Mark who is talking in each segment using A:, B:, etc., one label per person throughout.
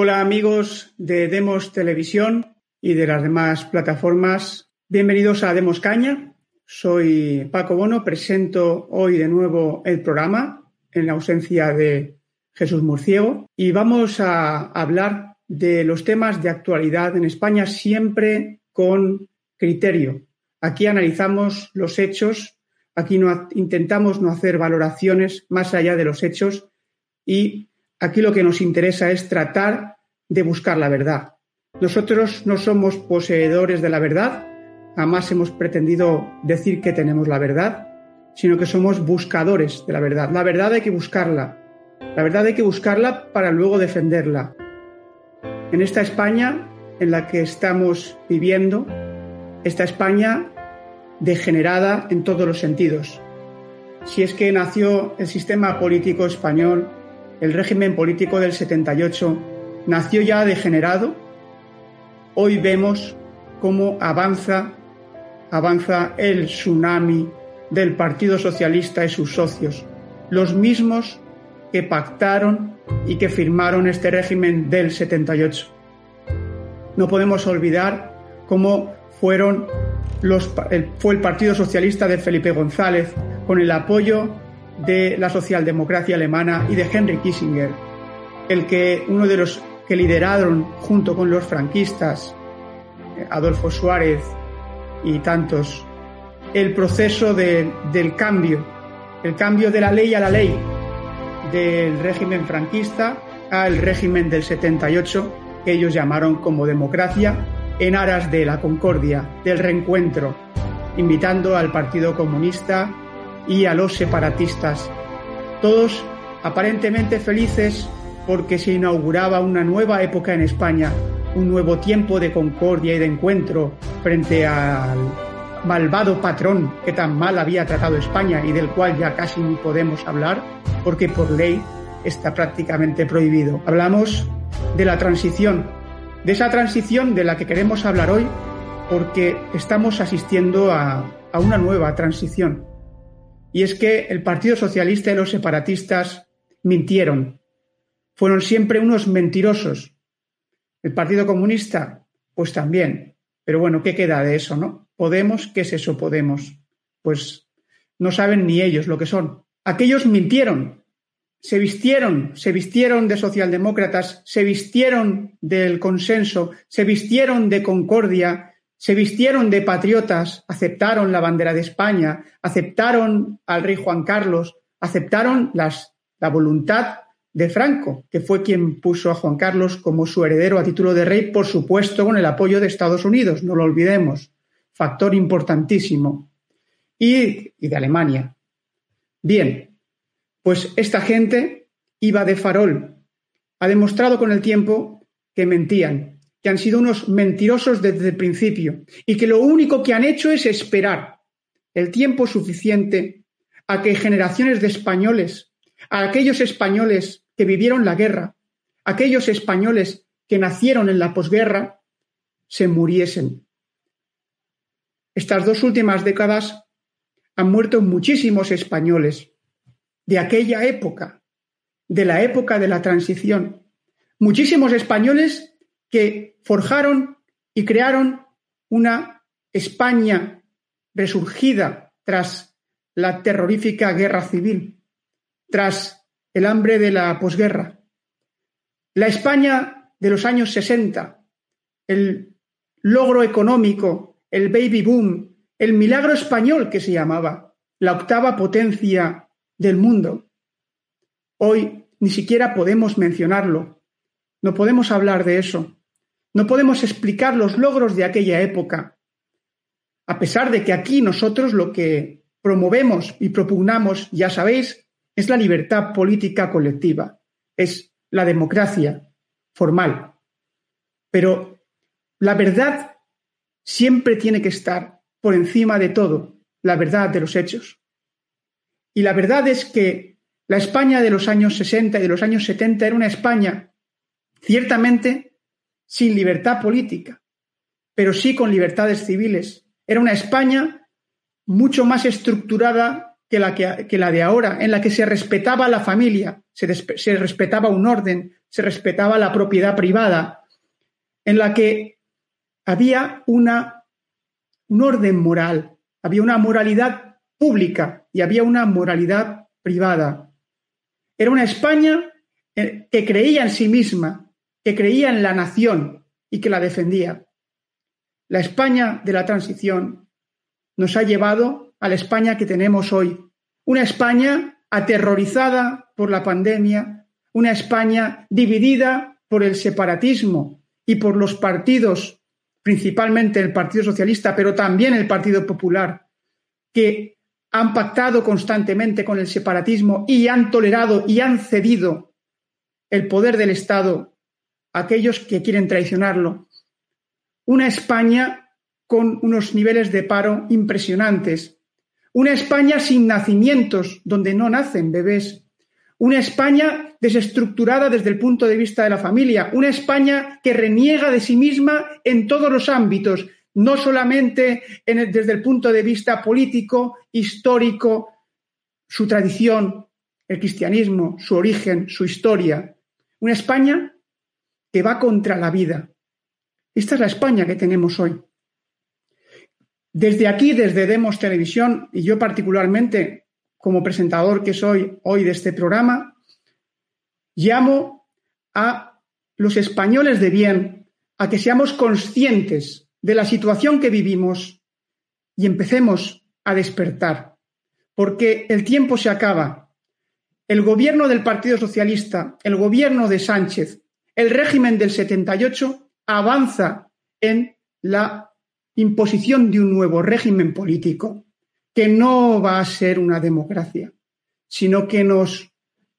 A: Hola amigos de Demos Televisión y de las demás plataformas. Bienvenidos a Demos Caña. Soy Paco Bono, presento hoy de nuevo el programa en la ausencia de Jesús Murciego y vamos a hablar de los temas de actualidad en España siempre con criterio. Aquí analizamos los hechos, aquí no, intentamos no hacer valoraciones más allá de los hechos y aquí lo que nos interesa es tratar de buscar la verdad. Nosotros no somos poseedores de la verdad, jamás hemos pretendido decir que tenemos la verdad, sino que somos buscadores de la verdad. La verdad hay que buscarla. La verdad hay que buscarla para luego defenderla. En esta España en la que estamos viviendo, esta España degenerada en todos los sentidos. Si es que nació el sistema político español, el régimen político del 78, nació ya degenerado, hoy vemos cómo avanza avanza el tsunami del Partido Socialista y sus socios, los mismos que pactaron y que firmaron este régimen del 78. No podemos olvidar cómo fueron los, fue el Partido Socialista de Felipe González con el apoyo de la socialdemocracia alemana y de Henry Kissinger, el que uno de los que lideraron junto con los franquistas, Adolfo Suárez, y tantos, el proceso del cambio, el cambio de la ley a la ley, del régimen franquista al régimen del 78, que ellos llamaron como democracia, en aras de la concordia, del reencuentro, invitando al Partido Comunista y a los separatistas, todos aparentemente felices porque se inauguraba una nueva época en España, un nuevo tiempo de concordia y de encuentro frente al malvado patrón que tan mal había tratado España y del cual ya casi ni podemos hablar porque por ley está prácticamente prohibido. Hablamos de la transición, de esa transición de la que queremos hablar hoy porque estamos asistiendo a, a una nueva transición. Y es que el Partido Socialista y los separatistas mintieron. Fueron siempre unos mentirosos, el Partido Comunista, pues también. Pero bueno, ¿qué queda de eso, no? Podemos, ¿qué es eso Podemos? Pues no saben ni ellos lo que son. Aquellos mintieron, se vistieron, se vistieron de socialdemócratas, se vistieron del consenso, se vistieron de concordia, se vistieron de patriotas, aceptaron la bandera de España, aceptaron al rey Juan Carlos, aceptaron las, la voluntad de Franco, que fue quien puso a Juan Carlos como su heredero a título de rey, por supuesto con el apoyo de Estados Unidos, no lo olvidemos, factor importantísimo, y, y de Alemania. Bien, pues esta gente iba de farol, ha demostrado con el tiempo que mentían, que han sido unos mentirosos desde el principio y que lo único que han hecho es esperar el tiempo suficiente a que generaciones de españoles, a aquellos españoles que vivieron la guerra, aquellos españoles que nacieron en la posguerra, se muriesen. Estas dos últimas décadas han muerto muchísimos españoles de aquella época, de la época de la transición. Muchísimos españoles que forjaron y crearon una España resurgida tras la terrorífica guerra civil, tras el hambre de la posguerra. La España de los años 60, el logro económico, el baby boom, el milagro español que se llamaba, la octava potencia del mundo. Hoy ni siquiera podemos mencionarlo, no podemos hablar de eso, no podemos explicar los logros de aquella época, a pesar de que aquí nosotros lo que promovemos y propugnamos, ya sabéis, es la libertad política colectiva, es la democracia formal. Pero la verdad siempre tiene que estar por encima de todo, la verdad de los hechos. Y la verdad es que la España de los años 60 y de los años 70 era una España ciertamente sin libertad política, pero sí con libertades civiles. Era una España mucho más estructurada que la, que, la de ahora, en la que se respetaba la familia, se, se respetaba un orden, se respetaba la propiedad privada, en la que había una, un orden moral, había una moralidad pública y había una moralidad privada. Era una España eh, que creía en sí misma, que creía en la nación y que la defendía. La España de la transición nos ha llevado a la España que tenemos hoy, una España aterrorizada por la pandemia, una España dividida por el separatismo y por los partidos, principalmente el Partido Socialista, pero también el Partido Popular, que han pactado constantemente con el separatismo y han tolerado y han cedido el poder del Estado aquellos que quieren traicionarlo. Una España con unos niveles de paro impresionantes, una España sin nacimientos, donde no nacen bebés. Una España desestructurada desde el punto de vista de la familia. Una España que reniega de sí misma en todos los ámbitos, no solamente desde el punto de vista político, histórico, su tradición, el cristianismo, su origen, su historia. Una España va contra la vida. Esta es la España que tenemos hoy. Desde aquí, desde Demos Televisión, y yo particularmente como presentador que soy hoy de este programa, llamo a los españoles de bien a que seamos conscientes de la situación que vivimos y empecemos a despertar, porque el tiempo se acaba. El gobierno del Partido Socialista, el gobierno de Sánchez, el régimen del 78 avanza en la imposición de un nuevo régimen político que no va a ser una democracia, sino que nos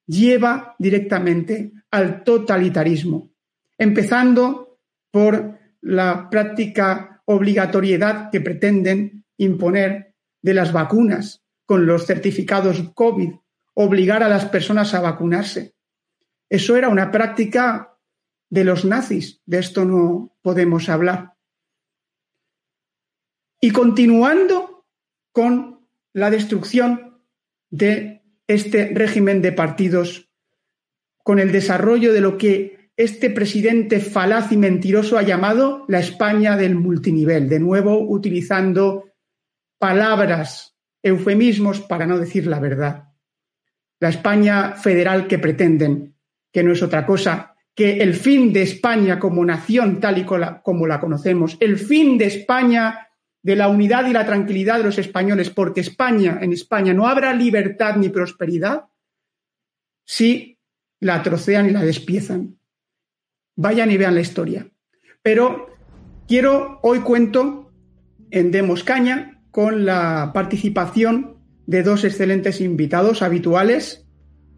A: lleva directamente al totalitarismo, empezando por la práctica obligatoriedad que pretenden imponer de las vacunas con los certificados COVID, obligar a las personas a vacunarse. Eso era una práctica de los nazis, de esto no podemos hablar. Y continuando con la destrucción de este régimen de partidos, con el desarrollo de lo que este presidente falaz y mentiroso ha llamado la España del multinivel, de nuevo utilizando palabras, eufemismos para no decir la verdad. La España federal que pretenden, que no es otra cosa que el fin de España como nación tal y como la conocemos, el fin de España de la unidad y la tranquilidad de los españoles, porque España, en España no habrá libertad ni prosperidad si la trocean y la despiezan. Vayan y vean la historia. Pero quiero, hoy cuento en Demos Caña con la participación de dos excelentes invitados habituales.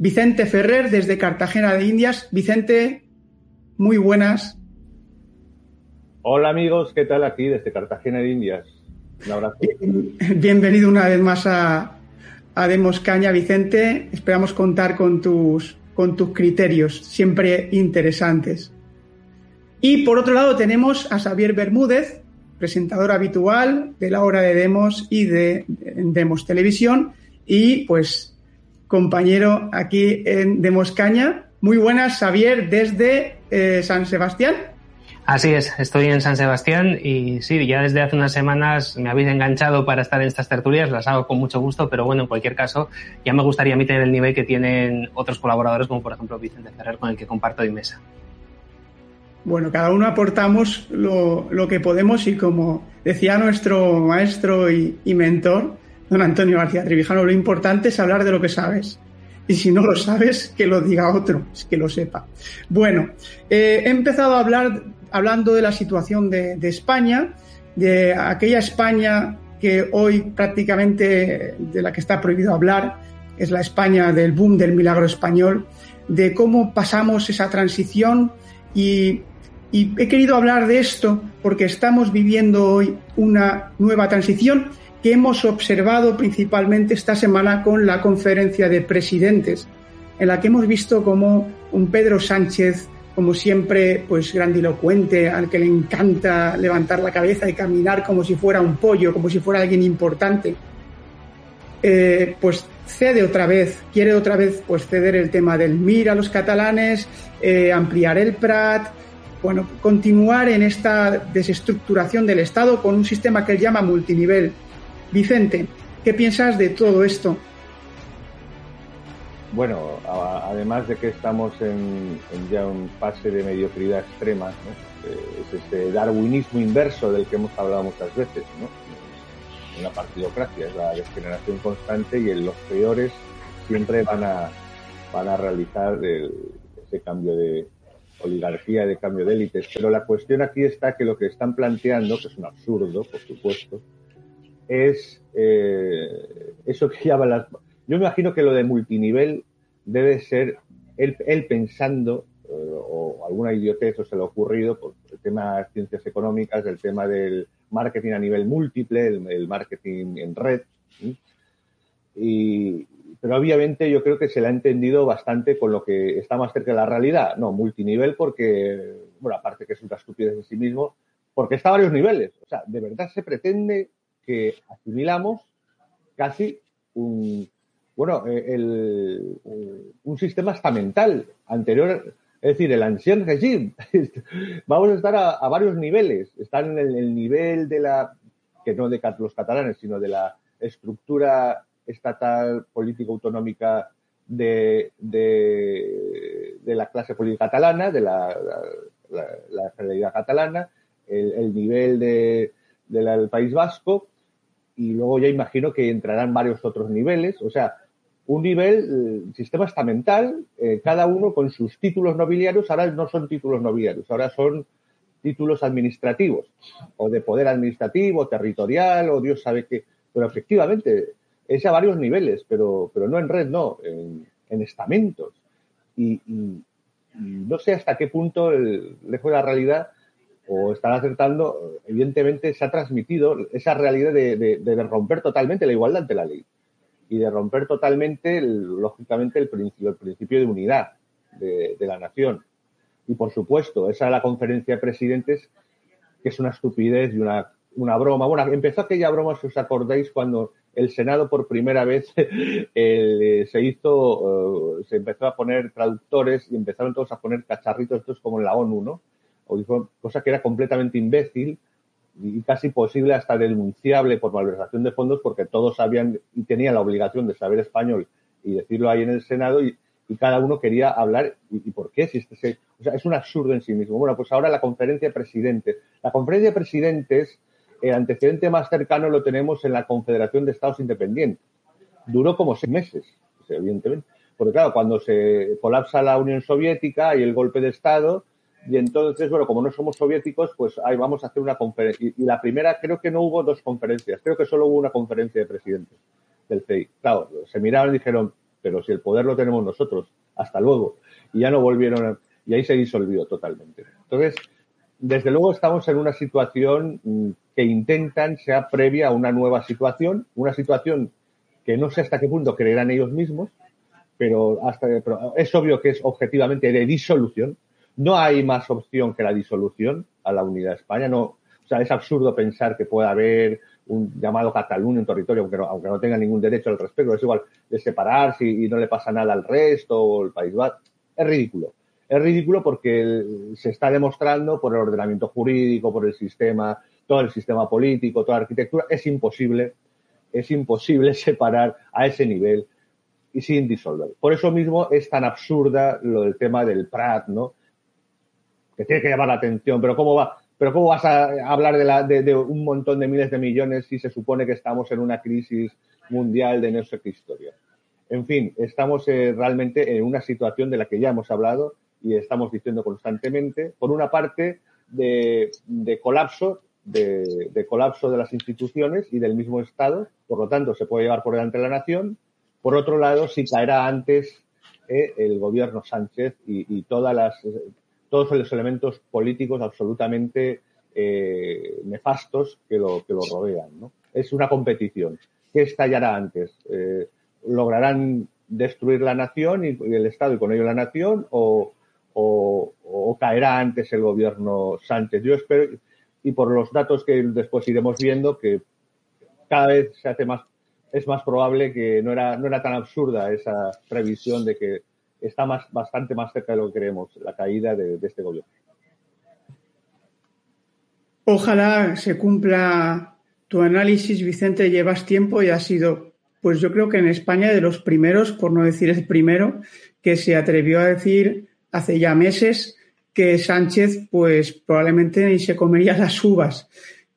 A: Vicente Ferrer desde Cartagena de Indias. Vicente, muy buenas.
B: Hola amigos, ¿qué tal aquí desde Cartagena de Indias? Un abrazo.
A: Bienvenido una vez más a, Demos Caña, Vicente. Esperamos contar con tus, con tus criterios, siempre interesantes. Y por otro lado tenemos a Xavier Bermúdez, presentador habitual de la hora de Demos y de, Demos Televisión y pues compañero aquí en Demos Caña. Muy buenas, Xavier, desde eh, San Sebastián.
C: Así es, estoy en San Sebastián y sí, ya desde hace unas semanas me habéis enganchado para estar en estas tertulias, las hago con mucho gusto, pero bueno, en cualquier caso, ya me gustaría a mí tener el nivel que tienen otros colaboradores, como por ejemplo Vicente Ferrer, con el que comparto de mesa.
A: Bueno, cada uno aportamos lo, que podemos y como decía nuestro maestro y, mentor, don Antonio García Trevijano, lo importante es hablar de lo que sabes. Y si no lo sabes, que lo diga otro, que lo sepa. Bueno, eh, he empezado a hablar hablando de la situación de, España, de aquella España que hoy prácticamente de la que está prohibido hablar, es la España del boom del milagro español, de cómo pasamos esa transición y, y, he querido hablar de esto porque estamos viviendo hoy una nueva transición que hemos observado principalmente esta semana con la conferencia de presidentes, en la que hemos visto cómo un Pedro Sánchez como siempre, pues grandilocuente, al que le encanta levantar la cabeza y caminar como si fuera un pollo, como si fuera alguien importante, eh, pues cede otra vez, quiere otra vez pues ceder el tema del MIR a los catalanes, eh, ampliar el PRAT, bueno, continuar en esta desestructuración del Estado con un sistema que él llama multinivel. Vicente, ¿qué piensas de todo esto?
B: Bueno, además de que estamos en, ya un fase de mediocridad extrema, eh, es este darwinismo inverso del que hemos hablado muchas veces, ¿no? Partidocracia, es la degeneración constante y en los peores siempre van a, van a realizar ese cambio de oligarquía, de cambio de élites. Pero la cuestión aquí está que lo que están planteando, que es un absurdo, por supuesto, es eh, eso que llaman las yo me imagino que lo de multinivel debe ser él, pensando, eh, o alguna idiotez o se le ha ocurrido, por el tema de ciencias económicas, el tema del marketing a nivel múltiple, el, marketing en red. Y, pero obviamente yo creo que se le ha entendido bastante con lo que está más cerca de la realidad. No, multinivel porque, bueno, aparte que es una estupidez en sí mismo, porque está a varios niveles. O sea, de verdad se pretende que asimilamos casi un, bueno, eh, el, un sistema estamental anterior, es decir, el ancien regime. Vamos a estar a, varios niveles. Están en el, nivel de la, que no de los catalanes, sino de la estructura estatal político-autonómica de, de, la clase política catalana, de la, la, realidad catalana, el, nivel de, del País Vasco, y luego ya imagino que entrarán varios otros niveles. O sea, un nivel, eh, sistema estamental, eh, cada uno con sus títulos nobiliarios, ahora no son títulos nobiliarios, ahora son títulos administrativos, o de poder administrativo, territorial, o Dios sabe qué. Pero efectivamente, es a varios niveles, pero, pero no en red, no, en, estamentos. Y, no sé hasta qué punto, el, lejos de la realidad, o están acertando, evidentemente se ha transmitido esa realidad de romper totalmente la igualdad ante la ley y de romper totalmente, lógicamente, el principio, el principio de unidad de, la nación. Y por supuesto, esa es la conferencia de presidentes, que es una estupidez y una, una broma. Bueno, empezó aquella broma, si os acordáis, cuando el Senado por primera vez eh, se hizo, eh, se empezó a poner traductores y empezaron todos a poner cacharritos, estos como en la ONU, ¿no? O dijo, cosa que era completamente imbécil y casi posible hasta denunciable por malversación de fondos porque todos sabían y tenían la obligación de saber español y decirlo ahí en el Senado y, cada uno quería hablar y, por qué o sea, es un absurdo en sí mismo. Bueno, pues ahora la conferencia de presidentes. La conferencia de presidentes, el antecedente más cercano lo tenemos en la Confederación de Estados Independientes. Duró como seis meses, evidentemente. Porque claro, cuando se colapsa la Unión Soviética y el golpe de Estado, y entonces, bueno, como no somos soviéticos, pues ahí vamos a hacer una conferencia. Y, la primera, creo que no hubo dos conferencias, creo que solo hubo una conferencia de presidentes del CEI. Claro, se miraron y dijeron, pero si el poder lo tenemos nosotros, hasta luego. Y ya no volvieron, y ahí se disolvió totalmente. Entonces, desde luego estamos en una situación mm, que intentan sea previa a una nueva situación, una situación que no sé hasta qué punto creerán ellos mismos, pero, hasta, pero es obvio que es objetivamente de disolución no hay más opción que la disolución a la unidad de España. No, o sea, es absurdo pensar que pueda haber un llamado Cataluña, un territorio, aunque no, tenga ningún derecho al respecto. Es igual de separarse y, no le pasa nada al resto o el País Vasco. Es ridículo. Es ridículo porque se está demostrando por el ordenamiento jurídico, por el sistema, todo el sistema político, toda la arquitectura, es imposible, es imposible separar a ese nivel y sin disolver. Por eso mismo es tan absurda lo del tema del Prat, ¿no? Tiene que llamar la atención, pero ¿cómo vas a hablar de, la, de, un montón de miles de millones si se supone que estamos en una crisis mundial de no sé historia? En fin, estamos eh, realmente en una situación de la que ya hemos hablado y estamos diciendo constantemente, por una parte, de, colapso, de, colapso de las instituciones y del mismo Estado, por lo tanto, se puede llevar por delante la nación. Por otro lado, si caerá antes eh, el gobierno Sánchez y todas las todos los elementos políticos absolutamente eh, nefastos que lo, que lo rodean. Es una competición. ¿Qué estallará antes? Eh, ¿Lograrán destruir la nación y, el Estado y con ello la nación o, caerá antes el gobierno Sánchez? Yo espero, y por los datos que después iremos viendo, que cada vez se hace más es más probable que no era, no era tan absurda esa previsión de que está más, bastante más cerca de lo que creemos, la caída de, este gobierno.
A: Ojalá se cumpla tu análisis, Vicente. Llevas tiempo y has sido, pues yo creo que en España de los primeros, por no decir el primero, que se atrevió a decir hace ya meses que Sánchez, pues probablemente ni se comería las uvas.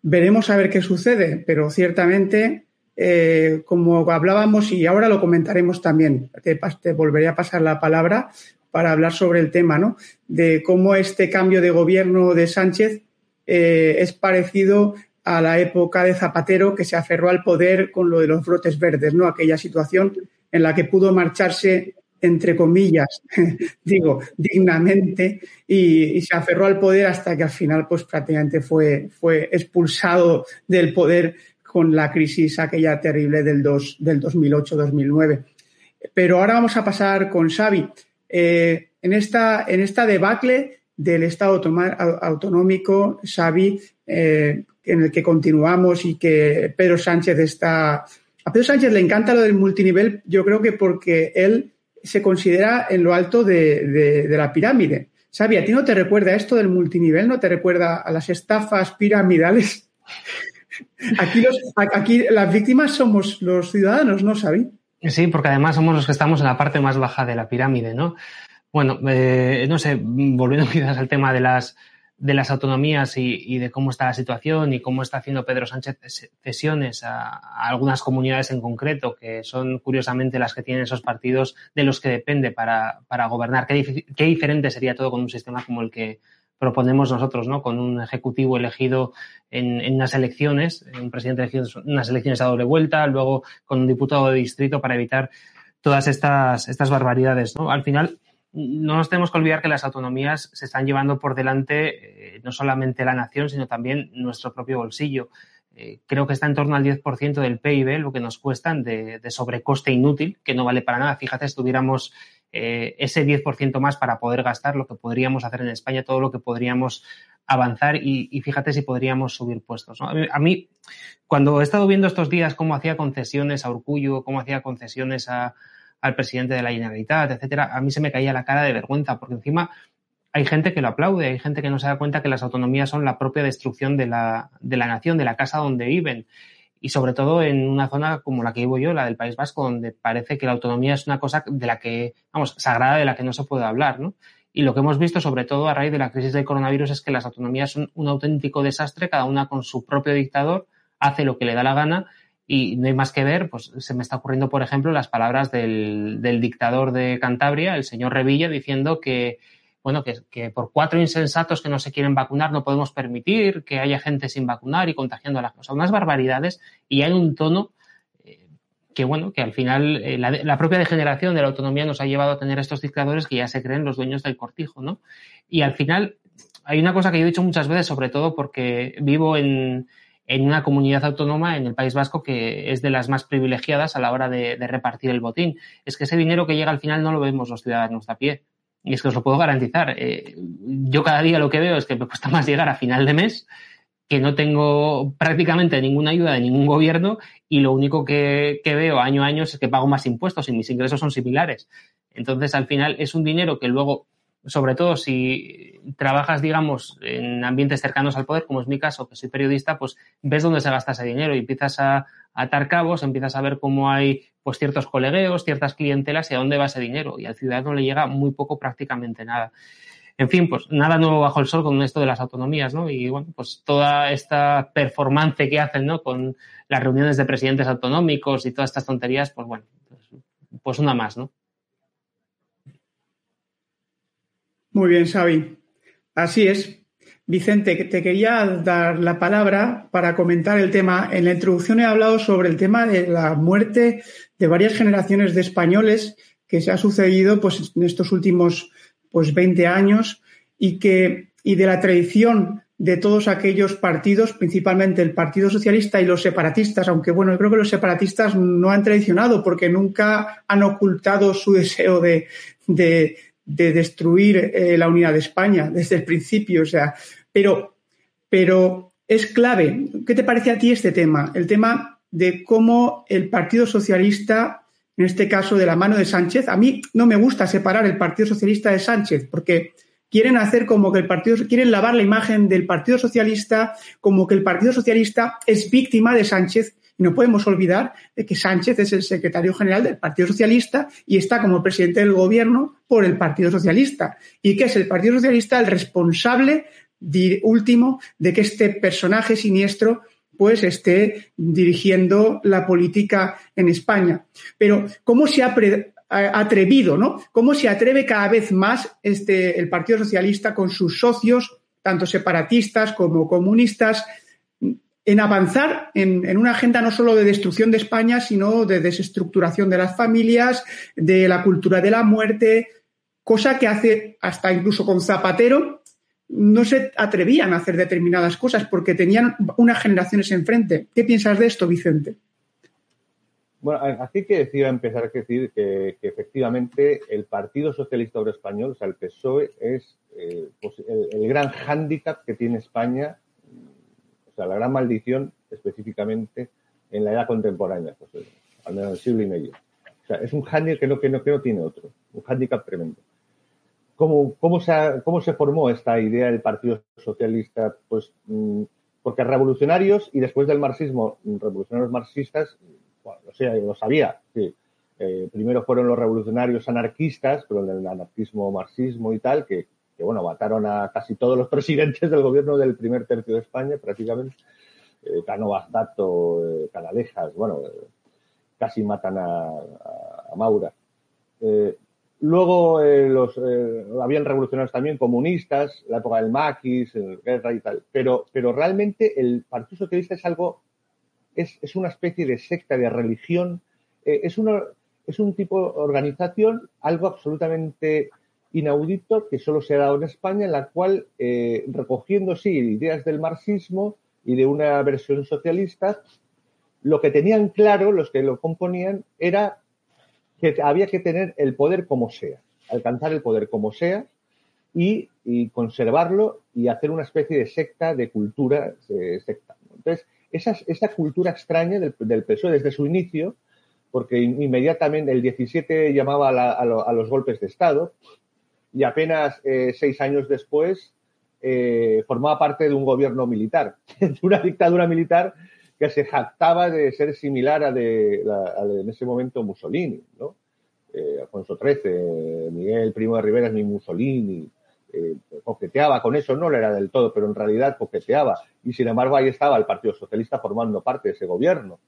A: Veremos a ver qué sucede, pero ciertamente, eh, como hablábamos y ahora lo comentaremos también, te, te volveré a pasar la palabra para hablar sobre el tema, ¿no? De cómo este cambio de gobierno de Sánchez eh, es parecido a la época de Zapatero que se aferró al poder con lo de los brotes verdes, ¿no? Aquella situación en la que pudo marcharse entre comillas, digo, dignamente, y, se aferró al poder hasta que al final, pues prácticamente fue, fue expulsado del poder con la crisis aquella terrible del, del 2008-2009. Pero ahora vamos a pasar con Xavi. Eh, en, esta, en esta debacle del Estado autonómico, Xavi, eh, en el que continuamos y que Pedro Sánchez está... A Pedro Sánchez le encanta lo del multinivel, yo creo que porque él se considera en lo alto de, la pirámide. Xavi, ¿a ti no te recuerda esto del multinivel? ¿No te recuerda a las estafas piramidales? Aquí, las víctimas somos los ciudadanos, ¿no, Xavi?
C: Sí, porque además somos los que estamos en la parte más baja de la pirámide, ¿no? Bueno, eh, no sé, volviendo quizás al tema de las, autonomías y, de cómo está la situación y cómo está haciendo Pedro Sánchez cesiones a, algunas comunidades en concreto, que son curiosamente las que tienen esos partidos de los que depende para, gobernar. ¿Qué, ¿Qué, diferente sería todo con un sistema como el que proponemos nosotros, ¿no? Con un ejecutivo elegido en, en unas elecciones, un presidente elegido en unas elecciones a doble vuelta, luego con un diputado de distrito para evitar todas estas, estas barbaridades, ¿no? Al final, no nos tenemos que olvidar que las autonomías se están llevando por delante eh, no solamente la nación, sino también nuestro propio bolsillo. Eh, creo que está en torno al 10% del PIB, lo que nos cuestan de, sobrecoste inútil, que no vale para nada. Fíjate, si tuviéramos eh, ese 10% más para poder gastar, lo que podríamos hacer en España, todo lo que podríamos avanzar y, fíjate si podríamos subir puestos. A mí, cuando he estado viendo estos días cómo hacía concesiones a Urcullo, cómo hacía concesiones al presidente de la Generalitat, etcétera, a mí se me caía la cara de vergüenza, porque encima hay gente que lo aplaude, hay gente que no se da cuenta que las autonomías son la propia destrucción de la, de la nación, de la casa donde viven. Y sobre todo en una zona como la que vivo yo, la del País Vasco, donde parece que la autonomía es una cosa de la que, vamos, sagrada de la que no se puede hablar, ¿no? Y lo que hemos visto, sobre todo a raíz de la crisis del coronavirus, es que las autonomías son un auténtico desastre, cada una con su propio dictador, hace lo que le da la gana y no hay más que ver, pues se me está ocurriendo, por ejemplo, las palabras del, del dictador de Cantabria, el señor Revilla, diciendo que, bueno, que, por cuatro insensatos que no se quieren vacunar no podemos permitir que haya gente sin vacunar y contagiando a las cosas. Unas barbaridades y hay un tono eh, que, bueno, que al final eh, la, propia degeneración de la autonomía nos ha llevado a tener estos dictadores que ya se creen los dueños del cortijo, ¿no? Y al final hay una cosa que yo he dicho muchas veces, sobre todo porque vivo en, en una comunidad autónoma en el País Vasco que es de las más privilegiadas a la hora de, repartir el botín. Es que ese dinero que llega al final no lo vemos los ciudadanos a pie. Y es que os lo puedo garantizar. Eh, yo cada día lo que veo es que me cuesta más llegar a final de mes, que no tengo prácticamente ninguna ayuda de ningún gobierno y lo único que, que veo año a año es que pago más impuestos y mis ingresos son similares. Entonces, al final es un dinero que luego sobre todo si trabajas, digamos, en ambientes cercanos al poder, como es mi caso, que soy periodista, pues ves dónde se gasta ese dinero y empiezas a, atar cabos, empiezas a ver cómo hay pues ciertos colegueos, ciertas clientelas y a dónde va ese dinero. Y al ciudadano le llega muy poco, prácticamente nada. En fin, pues nada nuevo bajo el sol con esto de las autonomías, ¿no? Y bueno, pues toda esta performance que hacen, ¿no? Con las reuniones de presidentes autonómicos y todas estas tonterías, pues bueno, pues, una más, ¿no?
A: Muy bien, Xavi. Así es. Vicente, te quería dar la palabra para comentar el tema. En la introducción he hablado sobre el tema de la muerte de varias generaciones de españoles que se ha sucedido pues, en estos últimos pues, 20 años y, que, y de la tradición de todos aquellos partidos, principalmente el Partido Socialista y los separatistas, aunque bueno, yo creo que los separatistas no han traicionado porque nunca han ocultado su deseo de, de, de destruir eh, la unidad de España desde el principio, o sea, pero, pero es clave. ¿Qué te parece a ti este tema? El tema de cómo el Partido Socialista, en este caso de la mano de Sánchez, a mí no me gusta separar el Partido Socialista de Sánchez, porque quieren hacer como que el Partido, quieren lavar la imagen del Partido Socialista como que el Partido Socialista es víctima de Sánchez. Y no podemos olvidar de que Sánchez es el secretario general del Partido Socialista y está como presidente del gobierno por el Partido Socialista. Y que es el Partido Socialista el responsable último de que este personaje siniestro pues esté dirigiendo la política en España. Pero ¿cómo se ha atrevido, ¿no? ¿Cómo se atreve cada vez más este, el Partido Socialista con sus socios, tanto separatistas como comunistas, en avanzar en, una agenda no solo de destrucción de España, sino de desestructuración de las familias, de la cultura de la muerte, cosa que hace hasta incluso con Zapatero no se atrevían a hacer determinadas cosas porque tenían unas generaciones enfrente. ¿Qué piensas de esto, Vicente?
B: Bueno, así que decía empezar a decir que, efectivamente el Partido Socialista Obrero Español, o sea, el PSOE, es eh, pues, el, gran hándicap que tiene España, o sea, la gran maldición específicamente en la edad contemporánea, pues, al menos en el siglo y medio. O sea, es un hándicap que no, que no, que no tiene otro, un hándicap tremendo. ¿Cómo, cómo, se, ¿Cómo se formó esta idea del Partido Socialista? Pues mm, porque revolucionarios y después del marxismo, revolucionarios marxistas, bueno, o sea, lo sabía, sí. Eh, primero fueron los revolucionarios anarquistas, pero el anarquismo, marxismo y tal, que, que, bueno, mataron a casi todos los presidentes del gobierno del primer tercio de España, prácticamente. Eh, Cano Bastato, eh, Canalejas, bueno, eh, casi matan a, a, Maura. Eh, Luego eh, los, habían revolucionarios también comunistas, la época del maquis, guerra y tal. Pero, pero realmente el Partido Socialista es algo, es, es una especie de secta, de religión, es, una, es un tipo de organización, algo absolutamente inaudito que solo se ha dado en España, en la cual, eh, recogiendo, sí, ideas del marxismo y de una versión socialista, lo que tenían claro, los que lo componían, era que había que tener el poder como sea, alcanzar el poder como sea y, conservarlo y hacer una especie de secta, de cultura secta. Entonces, esa, esa cultura extraña del, PSOE desde su inicio, porque inmediatamente el 17 llamaba a los golpes de Estado y apenas eh, seis años después eh, formaba parte de un gobierno militar, de una dictadura militar que se jactaba de ser similar a de, a de en ese momento Mussolini, ¿no? Eh, Alfonso XIII, Miguel Primo de Rivera es mi Mussolini, eh, coqueteaba con eso, no lo era del todo, pero en realidad coqueteaba. Y sin embargo ahí estaba el Partido Socialista formando parte de ese gobierno.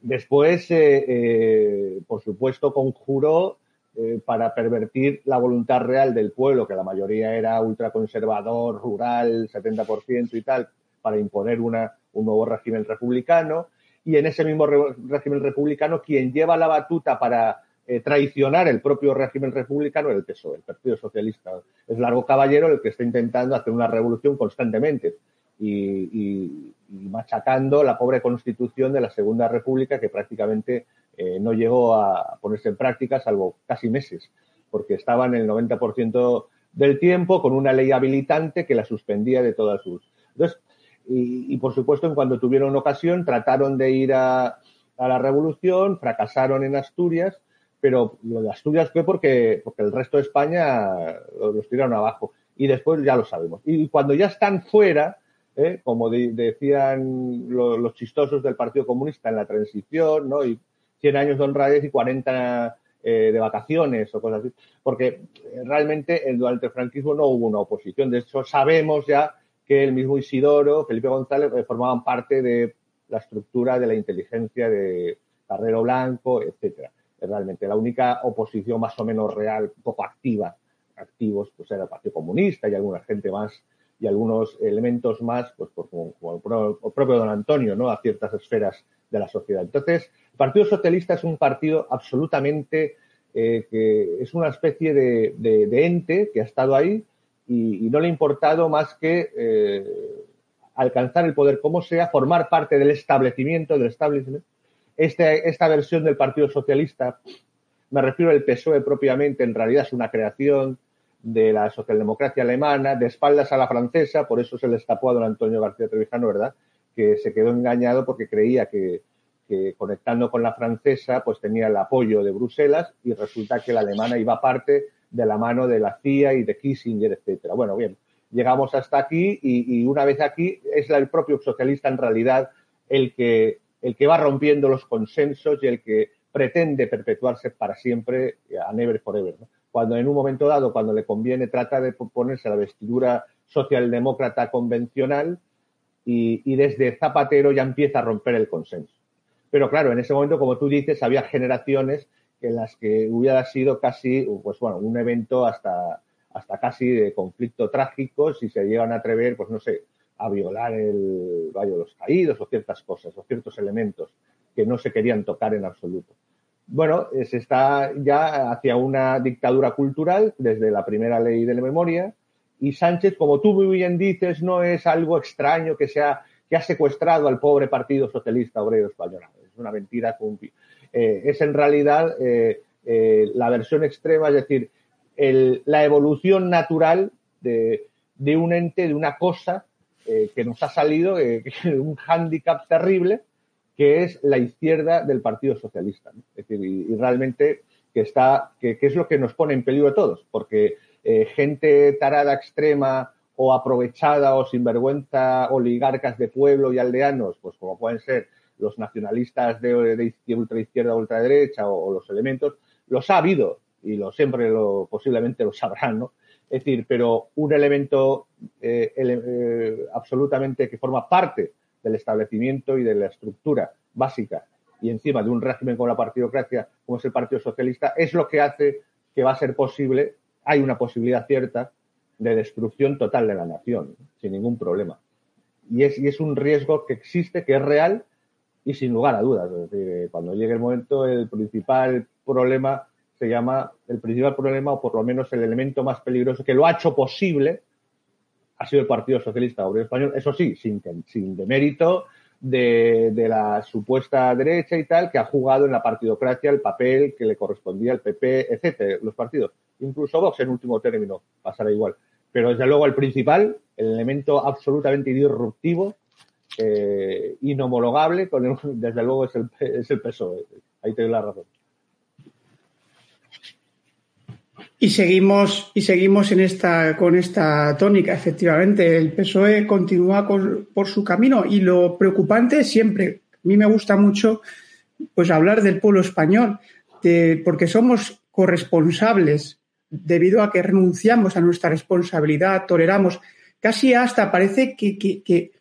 B: Después, eh, eh por supuesto, conjuró eh, para pervertir la voluntad real del pueblo, que la mayoría era ultraconservador, rural, 70% y tal, para imponer una, un nuevo régimen republicano. Y en ese mismo régimen republicano, quien lleva la batuta para eh, traicionar el propio régimen republicano el PSOE, el Partido Socialista. Es Largo Caballero el que está intentando hacer una revolución constantemente y, y machacando la pobre constitución de la Segunda República que prácticamente eh, no llegó a ponerse en práctica salvo casi meses, porque estaba en el 90% del tiempo con una ley habilitante que la suspendía de todas sus. Entonces, y, por supuesto, en cuando tuvieron ocasión, trataron de ir a, la revolución, fracasaron en Asturias, pero lo de Asturias fue porque, porque el resto de España los tiraron abajo. Y después ya lo sabemos. Y cuando ya están fuera, ¿eh? como de, decían lo, los chistosos del Partido Comunista en la transición, ¿no? Y 100 años de honradez y 40 eh, de vacaciones o cosas así. Porque realmente durante el franquismo no hubo una oposición. De hecho, sabemos ya que el mismo Isidoro, Felipe González, eh, formaban parte de la estructura de la inteligencia de Carrero Blanco, etcétera. Realmente la única oposición más o menos real, poco activa, activos, pues era el Partido Comunista y alguna gente más y algunos elementos más, pues, pues como, como, el propio don Antonio, ¿no? A ciertas esferas de la sociedad. Entonces, el Partido Socialista es un partido absolutamente eh, que es una especie de, de, de, ente que ha estado ahí y, y no le ha importado más que eh, alcanzar el poder como sea, formar parte del establecimiento, del establishment. Este, esta versión del Partido Socialista, me refiero al PSOE propiamente, en realidad es una creación de la socialdemocracia alemana, de espaldas a la francesa, por eso se le escapó a don Antonio García Trevijano, ¿verdad? Que se quedó engañado porque creía que, conectando con la francesa, pues tenía el apoyo de Bruselas y resulta que la alemana iba parte de la mano de la CIA y de Kissinger, etcétera. Bueno, bien, llegamos hasta aquí y, una vez aquí es el propio socialista en realidad el que, el que va rompiendo los consensos y el que pretende perpetuarse para siempre a never forever. Cuando en un momento dado, cuando le conviene, trata de ponerse la vestidura socialdemócrata convencional y, desde Zapatero ya empieza a romper el consenso. Pero claro, en ese momento, como tú dices, había generaciones en las que hubiera sido casi, pues bueno, un evento hasta, hasta casi de conflicto trágico si se llegan a atrever, pues no sé, a violar el Valle de los Caídos o ciertas cosas o ciertos elementos que no se querían tocar en absoluto. Bueno, se está ya hacia una dictadura cultural desde la primera ley de la memoria y Sánchez, como tú muy bien dices, no es algo extraño que, sea, que ha secuestrado al pobre Partido Socialista Obrero Español. Es una mentira. Eh, es en realidad eh, eh, la versión extrema, es decir, la evolución natural de, un ente, de una cosa que nos ha salido, un hándicap terrible, que es la izquierda del Partido Socialista. Es decir, y, realmente que está, que, es lo que nos pone en peligro a todos, porque gente tarada extrema o aprovechada o sinvergüenza oligarcas de pueblo y aldeanos, pues como pueden ser los nacionalistas de, de, ultraizquierda o ultraderecha o, los elementos, los ha habido y lo, siempre lo, posiblemente lo sabrán, ¿no? Es decir, pero un elemento eh, eh, absolutamente que forma parte del establecimiento y de la estructura básica y encima de un régimen con la partidocracia como es el Partido Socialista, es lo que hace que va a ser posible, hay una posibilidad cierta de destrucción total de la nación, sin ningún problema. Y es, y es un riesgo que existe, que es real y sin lugar a dudas. Es decir, eh, cuando llegue el momento, el principal problema se llama, el principal problema, o por lo menos el elemento más peligroso que lo ha hecho posible, ha sido el Partido Socialista Obrero Español, eso sí, sin, sin demérito de, de, la supuesta derecha y tal, que ha jugado en la partidocracia el papel que le correspondía al PP, etcétera, los partidos. Incluso Vox en último término pasará igual. Pero desde luego el principal, el elemento absolutamente disruptivo, eh, inhomologable, con desde luego es el, es el PSOE. Ahí te doy la razón.
A: Y seguimos, y seguimos en esta, con esta tónica, efectivamente. El PSOE continúa por su camino y lo preocupante siempre, a mí me gusta mucho pues hablar del pueblo español, porque somos corresponsables debido a que renunciamos a nuestra responsabilidad, toleramos, casi hasta parece que, que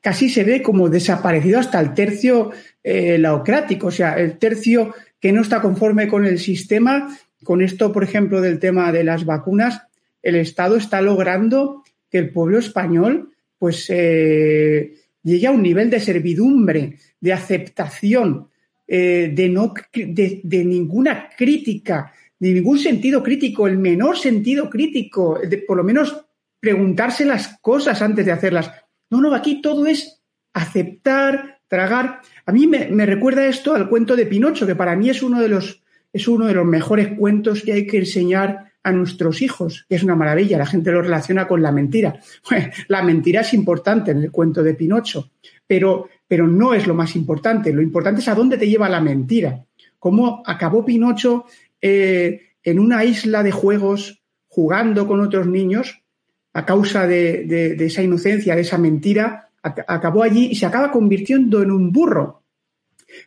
A: casi se ve como desaparecido hasta el tercio eh, laocrático, o sea, el tercio que no está conforme con el sistema. Con esto, por ejemplo, del tema de las vacunas, el Estado está logrando que el pueblo español pues eh, llegue a un nivel de servidumbre, de aceptación, eh, de, no, de, ninguna crítica, de ningún sentido crítico, el menor sentido crítico, de por lo menos preguntarse las cosas antes de hacerlas. No, no, aquí todo es aceptar, tragar. A mí me, recuerda esto al cuento de Pinocho, que para mí es uno de los, es uno de los mejores cuentos que hay que enseñar a nuestros hijos, que es una maravilla. La gente lo relaciona con la mentira. la mentira es importante en el cuento de Pinocho, pero, pero no es lo más importante. Lo importante es a dónde te lleva la mentira. Cómo acabó Pinocho eh, en una isla de juegos jugando con otros niños a causa de, esa inocencia, de esa mentira, acabó allí y se acaba convirtiendo en un burro.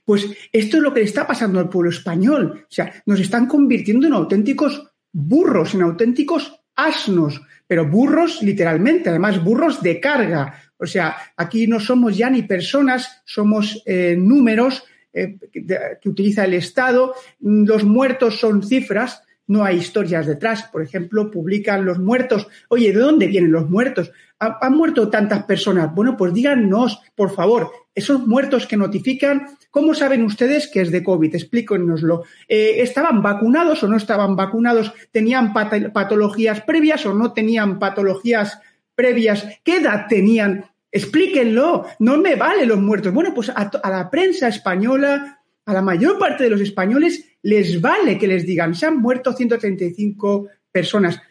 A: Pues esto es lo que le está pasando al pueblo español. O sea, nos están convirtiendo en auténticos burros, en auténticos asnos, pero burros literalmente, además burros de carga. O sea, aquí no somos ya ni personas, somos eh, números eh, que utiliza el Estado. Los muertos son cifras no hay historias detrás. Por ejemplo, publican los muertos. Oye, ¿de dónde vienen los muertos? ¿Han, muerto tantas personas? Bueno, pues díganos, por favor, esos muertos que notifican, ¿cómo saben ustedes que es de COVID? Explíquenoslo. Eh, ¿Estaban vacunados o no estaban vacunados? ¿Tenían patologías previas o no tenían patologías previas? ¿Qué edad tenían? Explíquenlo. No me vale los muertos. Bueno, pues a la prensa española, a la mayor parte de los españoles, les vale que les digan, se han muerto 135 personas.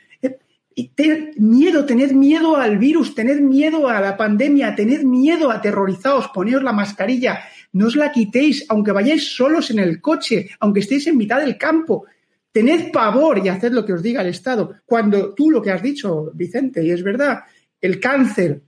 A: Y tened miedo, tened miedo al virus, tened miedo a la pandemia, tened miedo, aterrorizados, poneos la mascarilla, no os la quitéis, aunque vayáis solos en el coche, aunque estéis en mitad del campo. Tened pavor y haced lo que os diga el Estado. Cuando tú lo que has dicho, Vicente, y es verdad, el cáncer,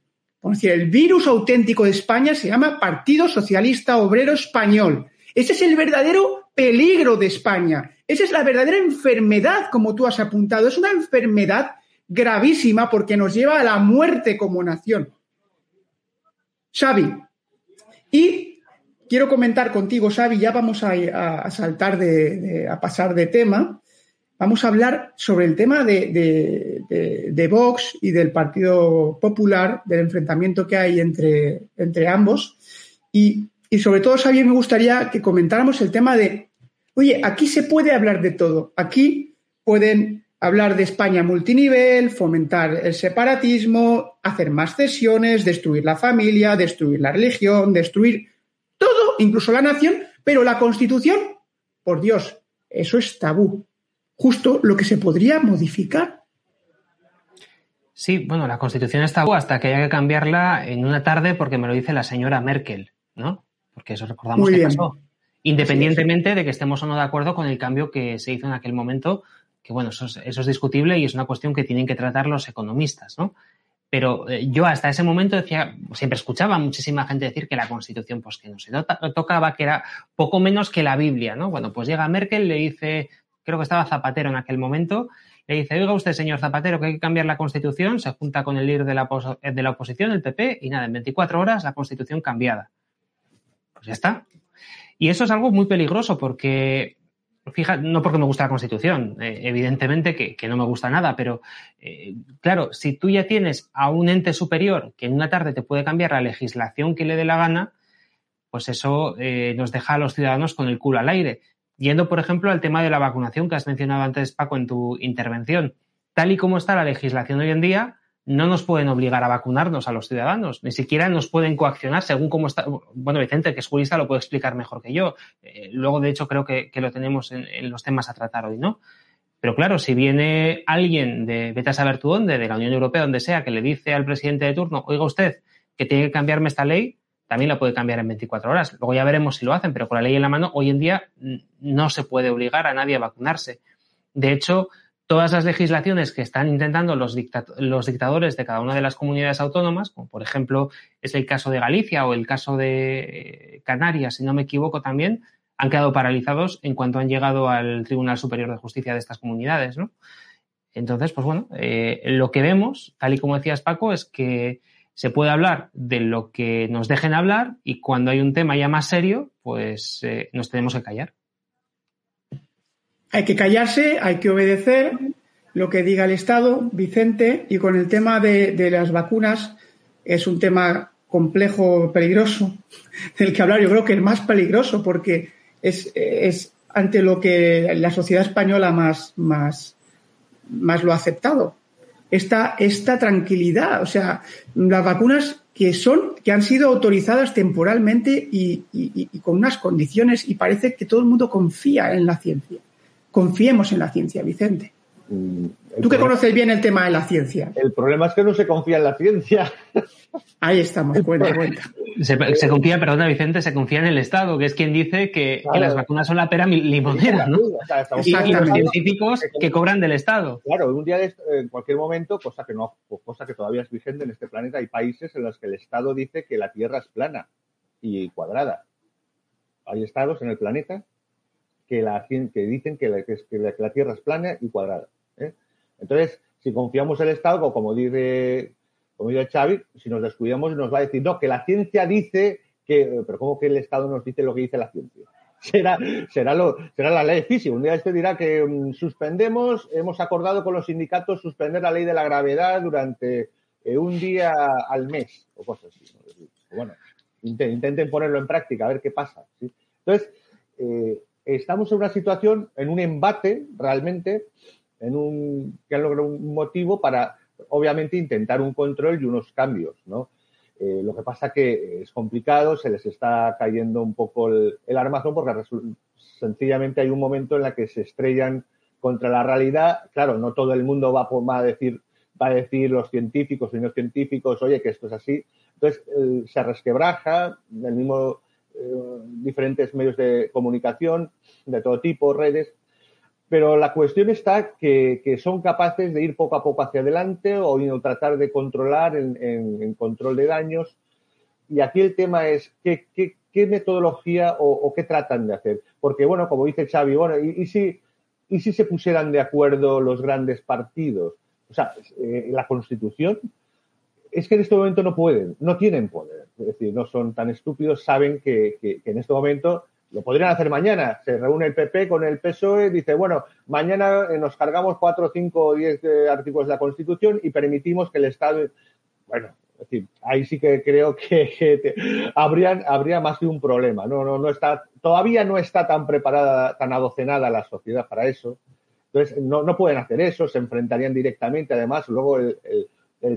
A: el virus auténtico de España se llama Partido Socialista Obrero Español. Ese es el verdadero peligro de España. Esa es la verdadera enfermedad, como tú has apuntado. Es una enfermedad gravísima porque nos lleva a la muerte como nación. Xavi, y quiero comentar contigo, Xavi, ya vamos a, saltar de, a pasar de tema. Vamos a hablar sobre el tema de, de, Vox y del Partido Popular, del enfrentamiento que hay entre, entre ambos. Y, y sobre todo, Xavi, me gustaría que comentáramos el tema de, oye, aquí se puede hablar de todo. Aquí pueden hablar de España multinivel, fomentar el separatismo, hacer más cesiones, destruir la familia, destruir la religión, destruir todo, incluso la nación, pero la Constitución, por Dios, eso es tabú. Justo lo que se podría modificar.
C: Sí, bueno, la Constitución es tabú hasta que haya que cambiarla en una tarde porque me lo dice la señora Merkel, ¿no? Porque eso recordamos que pasó. Independientemente de que estemos o no de acuerdo con el cambio que se hizo en aquel momento que bueno, eso es, discutible y es una cuestión que tienen que tratar los economistas, ¿no? Pero eh, yo hasta ese momento decía, siempre escuchaba a muchísima gente decir que la Constitución, pues que no se tocaba, que era poco menos que la Biblia, ¿no? Bueno, pues llega Merkel, le dice, creo que estaba Zapatero en aquel momento, le dice, oiga usted, señor Zapatero, que hay que cambiar la Constitución, se junta con el líder de la, de la oposición, el PP, y nada, en 24 horas la Constitución cambiada. Pues ya está. Y eso es algo muy peligroso porque fija, no porque me gusta la Constitución, eh, evidentemente que, no me gusta nada, pero eh, claro, si tú ya tienes a un ente superior que en una tarde te puede cambiar la legislación que le dé la gana, pues eso eh, nos deja a los ciudadanos con el culo al aire. Yendo, por ejemplo, al tema de la vacunación que has mencionado antes, Paco, en tu intervención. Tal y como está la legislación hoy en día, no nos pueden obligar a vacunarnos a los ciudadanos, ni siquiera nos pueden coaccionar según cómo está. Bueno, Vicente, que es jurista, lo puede explicar mejor que yo. Eh, luego, de hecho, creo que, lo tenemos en, los temas a tratar hoy, ¿no? Pero claro, si viene alguien de, vete a saber tú dónde, de la Unión Europea, donde sea, que le dice al presidente de turno, oiga usted, que tiene que cambiarme esta ley, también la puede cambiar en 24 horas. Luego ya veremos si lo hacen, pero con la ley en la mano, hoy en día no se puede obligar a nadie a vacunarse. De hecho, todas las legislaciones que están intentando los, dictadores de cada una de las comunidades autónomas, como por ejemplo es el caso de Galicia o el caso de eh, Canarias, si no me equivoco también, han quedado paralizados en cuanto han llegado al Tribunal Superior de Justicia de estas comunidades, ¿no? Entonces, pues bueno, eh, lo que vemos, tal y como decías Paco, es que se puede hablar de lo que nos dejen hablar y cuando hay un tema ya más serio, pues eh, nos tenemos que callar.
A: Hay que callarse, hay que obedecer lo que diga el Estado, Vicente, y con el tema de, las vacunas es un tema complejo, peligroso, del que hablar yo creo que el más peligroso porque es, es ante lo que la sociedad española más, más, más lo ha aceptado. Esta, esta tranquilidad, o sea, las vacunas que son, que han sido autorizadas temporalmente y con unas condiciones y parece que todo el mundo confía en la ciencia confiemos en la ciencia, Vicente. Mm, Tú que conoces bien el tema de la ciencia.
B: El problema es que no se confía en la ciencia.
A: Ahí estamos, cuenta, cuenta.
C: Se, confía, perdona Vicente, se confía en el Estado, que es quien dice que, las vacunas son la pera limonera, ¿no? y, los científicos que cobran del Estado.
B: Claro, un día en cualquier momento, cosa que no, cosa que todavía es vigente en este planeta, hay países en los que el Estado dice que la Tierra es plana y cuadrada. Hay estados en el planeta que, la, que dicen que la, que la, Tierra es plana y cuadrada. ¿eh? Entonces, si confiamos en el Estado, como dice, como dice Xavi, si nos descuidamos nos va a decir, no, que la ciencia dice que, pero ¿cómo que el Estado nos dice lo que dice la ciencia? Será, será, lo, será la ley física. Un día este dirá que mm, suspendemos, hemos acordado con los sindicatos suspender la ley de la gravedad durante eh, un día al mes o cosas así. Bueno, intenten ponerlo en práctica, a ver qué pasa. Entonces, eh, estamos en una situación, en un embate realmente, en un, que han logrado un motivo para, obviamente, intentar un control y unos cambios, ¿no? Eh, lo que pasa que es complicado, se les está cayendo un poco el, armazón porque sencillamente hay un momento en el que se estrellan contra la realidad. Claro, no todo el mundo va a decir va a decir los científicos y no científicos, oye, que esto es así. Entonces, se resquebraja, el mismo, eh, diferentes medios de comunicación de todo tipo, redes, pero la cuestión está que, son capaces de ir poco a poco hacia adelante o tratar de controlar en, control de daños. Y aquí el tema es qué, qué, metodología o, qué tratan de hacer. Porque, bueno, como dice Xavi, bueno, ¿y, si, y si se pusieran de acuerdo los grandes partidos? O sea, eh, la Constitución es que en este momento no pueden, no tienen poder. Es decir, no son tan estúpidos, saben que, en este momento lo podrían hacer mañana. Se reúne el PP con el PSOE, dice, bueno, mañana eh, nos cargamos cuatro, cinco o diez eh, artículos de la Constitución y permitimos que el Estado. Bueno, es decir, ahí sí que creo que, habrían, habría más de un problema. No, no, todavía no está tan preparada, tan adocenada la sociedad para eso. Entonces, no, no pueden hacer eso, se enfrentarían directamente. Además, luego el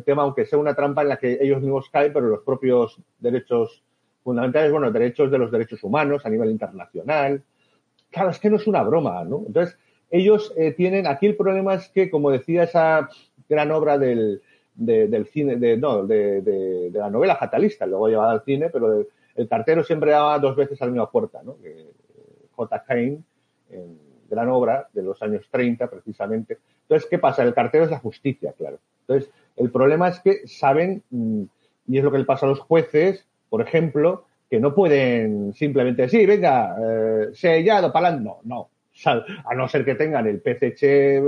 B: tema, aunque sea una trampa en la que ellos mismos caen, pero los propios derechos fundamentales, bueno, derechos de los derechos humanos a nivel internacional. Claro, es que no es una broma, ¿no? Entonces, ellos eh, tienen, aquí el problema es que, como decía esa gran obra del, del cine, de, no, de, de, la novela fatalista, luego llevada al cine, pero el cartero siempre daba dos veces a la misma puerta, ¿no? J. Kane, gran obra de los años 30, precisamente. Entonces, ¿qué pasa? El cartero es la justicia, claro. Entonces, el problema es que saben, mm, y es lo que le pasa a los jueces, por ejemplo, que no pueden simplemente decir, venga, eh, sellado, para No, no. A no ser que tengan el PCC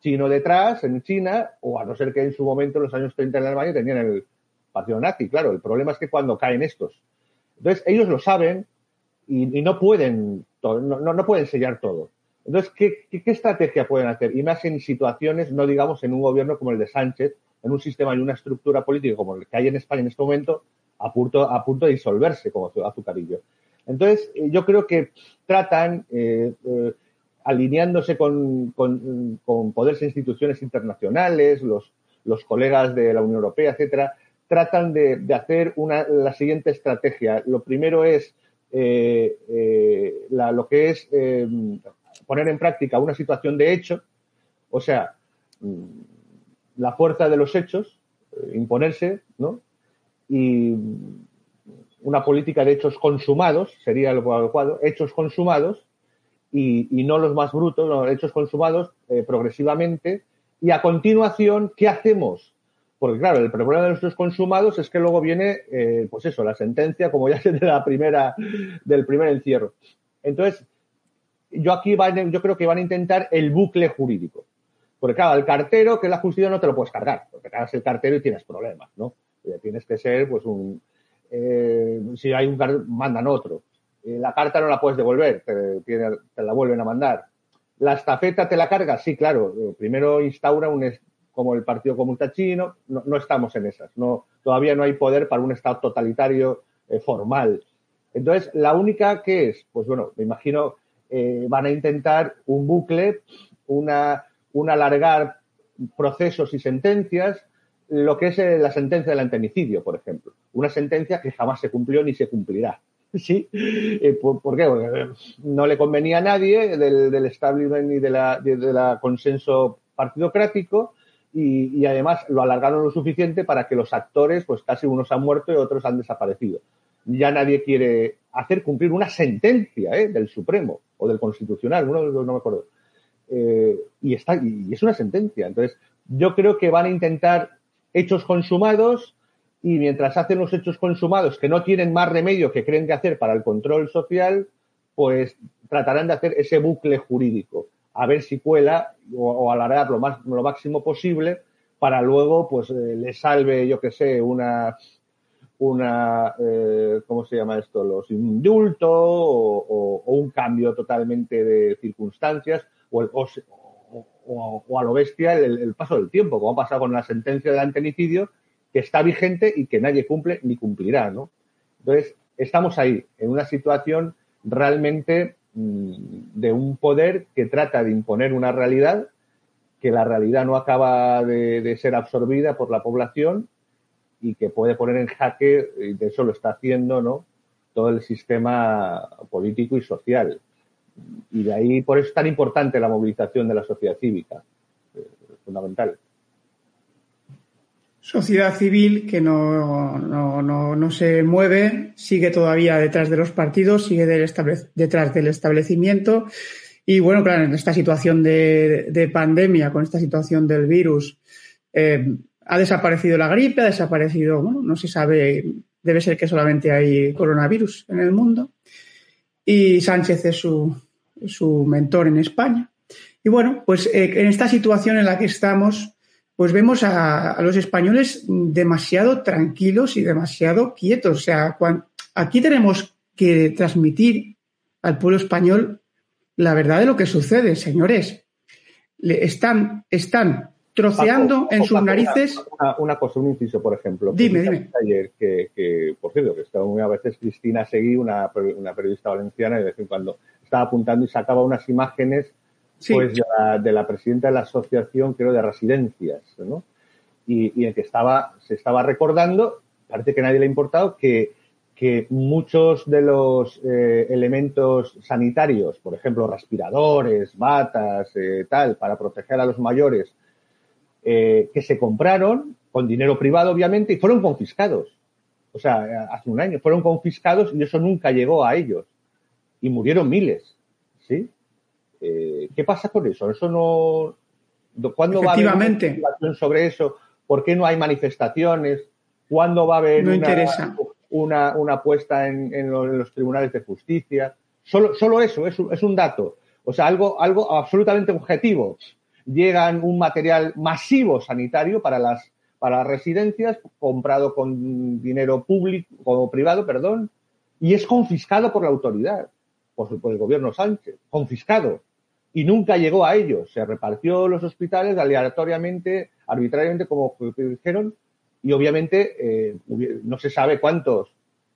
B: chino detrás, en China, o a no ser que en su momento, en los años 30 en Alemania, tenían el partido nazi. Claro, el problema es que cuando caen estos. Entonces, ellos lo saben y, no pueden, no, no, pueden sellar todo. Entonces, ¿qué, ¿qué, estrategia pueden hacer? Y más en situaciones, no digamos en un gobierno como el de Sánchez, en un sistema y una estructura política como el que hay en España en este momento, a punto, a punto de disolverse como azucarillo. Entonces, eh, yo creo que tratan, eh, eh, alineándose con, con, poderes e instituciones internacionales, los, los colegas de la Unión Europea, etcétera, tratan de, hacer una, la siguiente estrategia. Lo primero es lo que es poner en práctica una situación de hecho, o sea, mm, la fuerza de los hechos, imponerse, ¿no? y una política de hechos consumados, sería lo adecuado, hechos consumados y, no los más brutos, los hechos consumados eh, progresivamente. Y a continuación, ¿qué hacemos? Porque claro, el problema de los hechos consumados es que luego viene, eh, pues eso, la sentencia, como ya se de la primera, del primer encierro. Entonces, yo aquí van, yo creo que van a intentar el bucle jurídico. Porque claro, el cartero, que es la justicia, no te lo puedes cargar, porque cargas el cartero y tienes problemas, ¿no? Tienes que ser, pues, un. Eh, si hay un mandan otro. Eh, la carta no la puedes devolver, te, la vuelven a mandar. La estafeta te la cargas, sí, claro. Eh, primero instaura un como el Partido Comunista Chino, no, estamos en esas. No, todavía no hay poder para un Estado totalitario formal. Entonces, la única que es, pues bueno, me imagino, van a intentar un bucle, una, un alargar procesos y sentencias lo que es eh, la sentencia del antemicidio, por ejemplo. Una sentencia que jamás se cumplió ni se cumplirá. ¿Sí? Eh, ¿por, qué? Porque eh, no le convenía a nadie del, establishment ni de la, de, consenso partidocrático y, además lo alargaron lo suficiente para que los actores, pues casi unos han muerto y otros han desaparecido. Ya nadie quiere hacer cumplir una sentencia del Supremo o del Constitucional, uno no me acuerdo. Y, está, y es una sentencia. Entonces, yo creo que van a intentar hechos consumados y mientras hacen los hechos consumados que no tienen más remedio que creen que hacer para el control social, pues tratarán de hacer ese bucle jurídico, a ver si cuela o, alargar lo, más, lo máximo posible para luego, pues, eh, le salve, yo que sé, una, una eh, ¿cómo se llama esto? Los indultos o, un cambio totalmente de circunstancias o, a lo bestia el, paso del tiempo, como ha pasado con la sentencia del antenicidio, que está vigente y que nadie cumple ni cumplirá, ¿no? Entonces, estamos ahí, en una situación realmente mm, de un poder que trata de imponer una realidad, que la realidad no acaba de, ser absorbida por la población y que puede poner en jaque, y de eso lo está haciendo, ¿no? Todo el sistema político y social y de ahí, por eso es tan importante la movilización de la sociedad cívica, eh, fundamental.
A: sociedad civil que no, no, no, no, se mueve, sigue todavía detrás de los partidos, sigue detrás del establecimiento. Y bueno, claro, en esta situación de, de pandemia, con esta situación del virus, eh, ha desaparecido la gripe, ha desaparecido, bueno, no se sabe, debe ser que solamente hay coronavirus en el mundo. Y Sánchez es su, su mentor en España. Y bueno, pues eh, en esta situación en la que estamos, pues vemos a, los españoles demasiado tranquilos y demasiado quietos. O sea, aquí tenemos que transmitir al pueblo español la verdad de lo que sucede, señores. Le están, están troceando en sus narices.
B: Una, cosa, un inciso, por ejemplo.
A: Dime, dime.
B: Ayer, que, por cierto, que estaba muy a veces Cristina Seguí, una, una periodista valenciana, y de vez en cuando estaba apuntando y sacaba unas imágenes pues de la, presidenta de la asociación, creo, de residencias, ¿no? Y, en que estaba, se estaba recordando, parece que nadie le ha importado, que, que muchos de los eh, elementos sanitarios, por ejemplo, respiradores, batas, eh, tal, para proteger a los mayores, eh, que se compraron con dinero privado, obviamente, y fueron confiscados. O sea, hace un año fueron confiscados y eso nunca llegó a ellos. Y murieron miles, ¿sí? Eh, ¿Qué pasa con eso? Eso no. ¿Cuándo va a haber
A: una
B: sobre eso? ¿Por qué no hay manifestaciones? ¿Cuándo va a haber una, una, puesta en, los, tribunales de justicia? Solo, solo eso, es un, es un dato. O sea, algo, algo absolutamente objetivo. Llegan un material masivo sanitario para las, para las residencias, comprado con dinero público o privado, perdón, y es confiscado por la autoridad, por, el gobierno Sánchez, confiscado y nunca llegó a ellos. Se repartió los hospitales aleatoriamente, arbitrariamente, como dijeron, y obviamente eh, no se sabe cuántos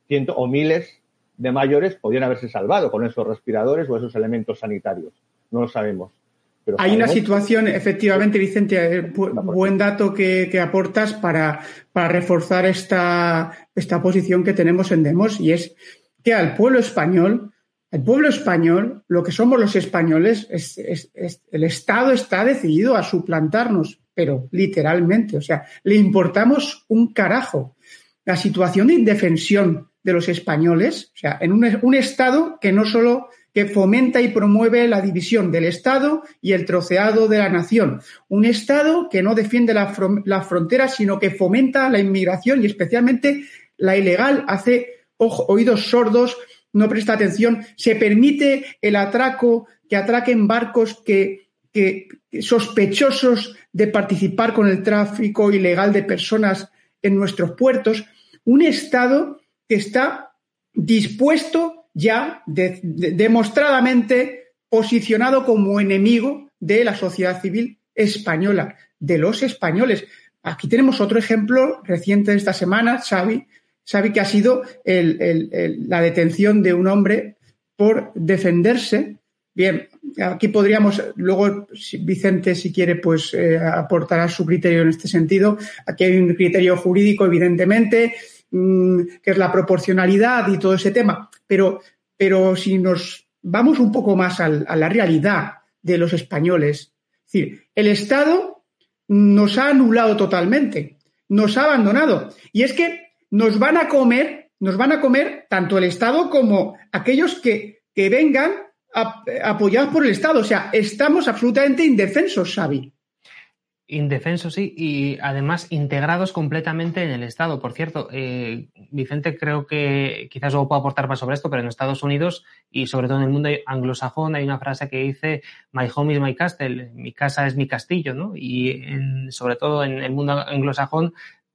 B: cientos o miles de mayores podían haberse salvado con esos respiradores o esos elementos sanitarios. No lo sabemos.
A: Hay una situación, efectivamente, Vicente, eh, buen dato que, aportas para, para reforzar esta, esta posición que tenemos en Demos, y es que al pueblo español el pueblo español, lo que somos los españoles, es, el Estado está decidido a suplantarnos, pero literalmente, o sea, le importamos un carajo. La situación de indefensión de los españoles, o sea, en un, Estado que no solo que fomenta y promueve la división del Estado y el troceado de la nación. Un Estado que no defiende la, la frontera, sino que fomenta la inmigración y especialmente la ilegal, hace oídos sordos no presta atención, se permite el atraco, que atraquen barcos que, sospechosos de participar con el tráfico ilegal de personas en nuestros puertos, un Estado que está dispuesto ya demostradamente posicionado como enemigo de la sociedad civil española, de los españoles. Aquí tenemos otro ejemplo reciente de esta semana, Xavi, sabe que ha sido la detención de un hombre por defenderse. Bien, aquí podríamos, luego Vicente, si quiere, pues eh, aportará su criterio en este sentido. Aquí hay un criterio jurídico, evidentemente, mm, que es la proporcionalidad y todo ese tema. Pero, pero si nos vamos un poco más a la realidad de los españoles, es decir, el Estado nos ha anulado totalmente, nos ha abandonado. Y es que nos van a comer, nos van a comer tanto el Estado como aquellos que, que vengan apoyados por el Estado. O sea, estamos absolutamente indefensos, Xavi.
C: Indefensos, sí, y además integrados completamente en el Estado. Por cierto, eh, Vicente creo que quizás luego puedo aportar más sobre esto, pero en Estados Unidos y sobre todo en el mundo anglosajón hay una frase que dice My home is my castle, mi casa es mi castillo, ¿no? Y sobre todo en el mundo anglosajón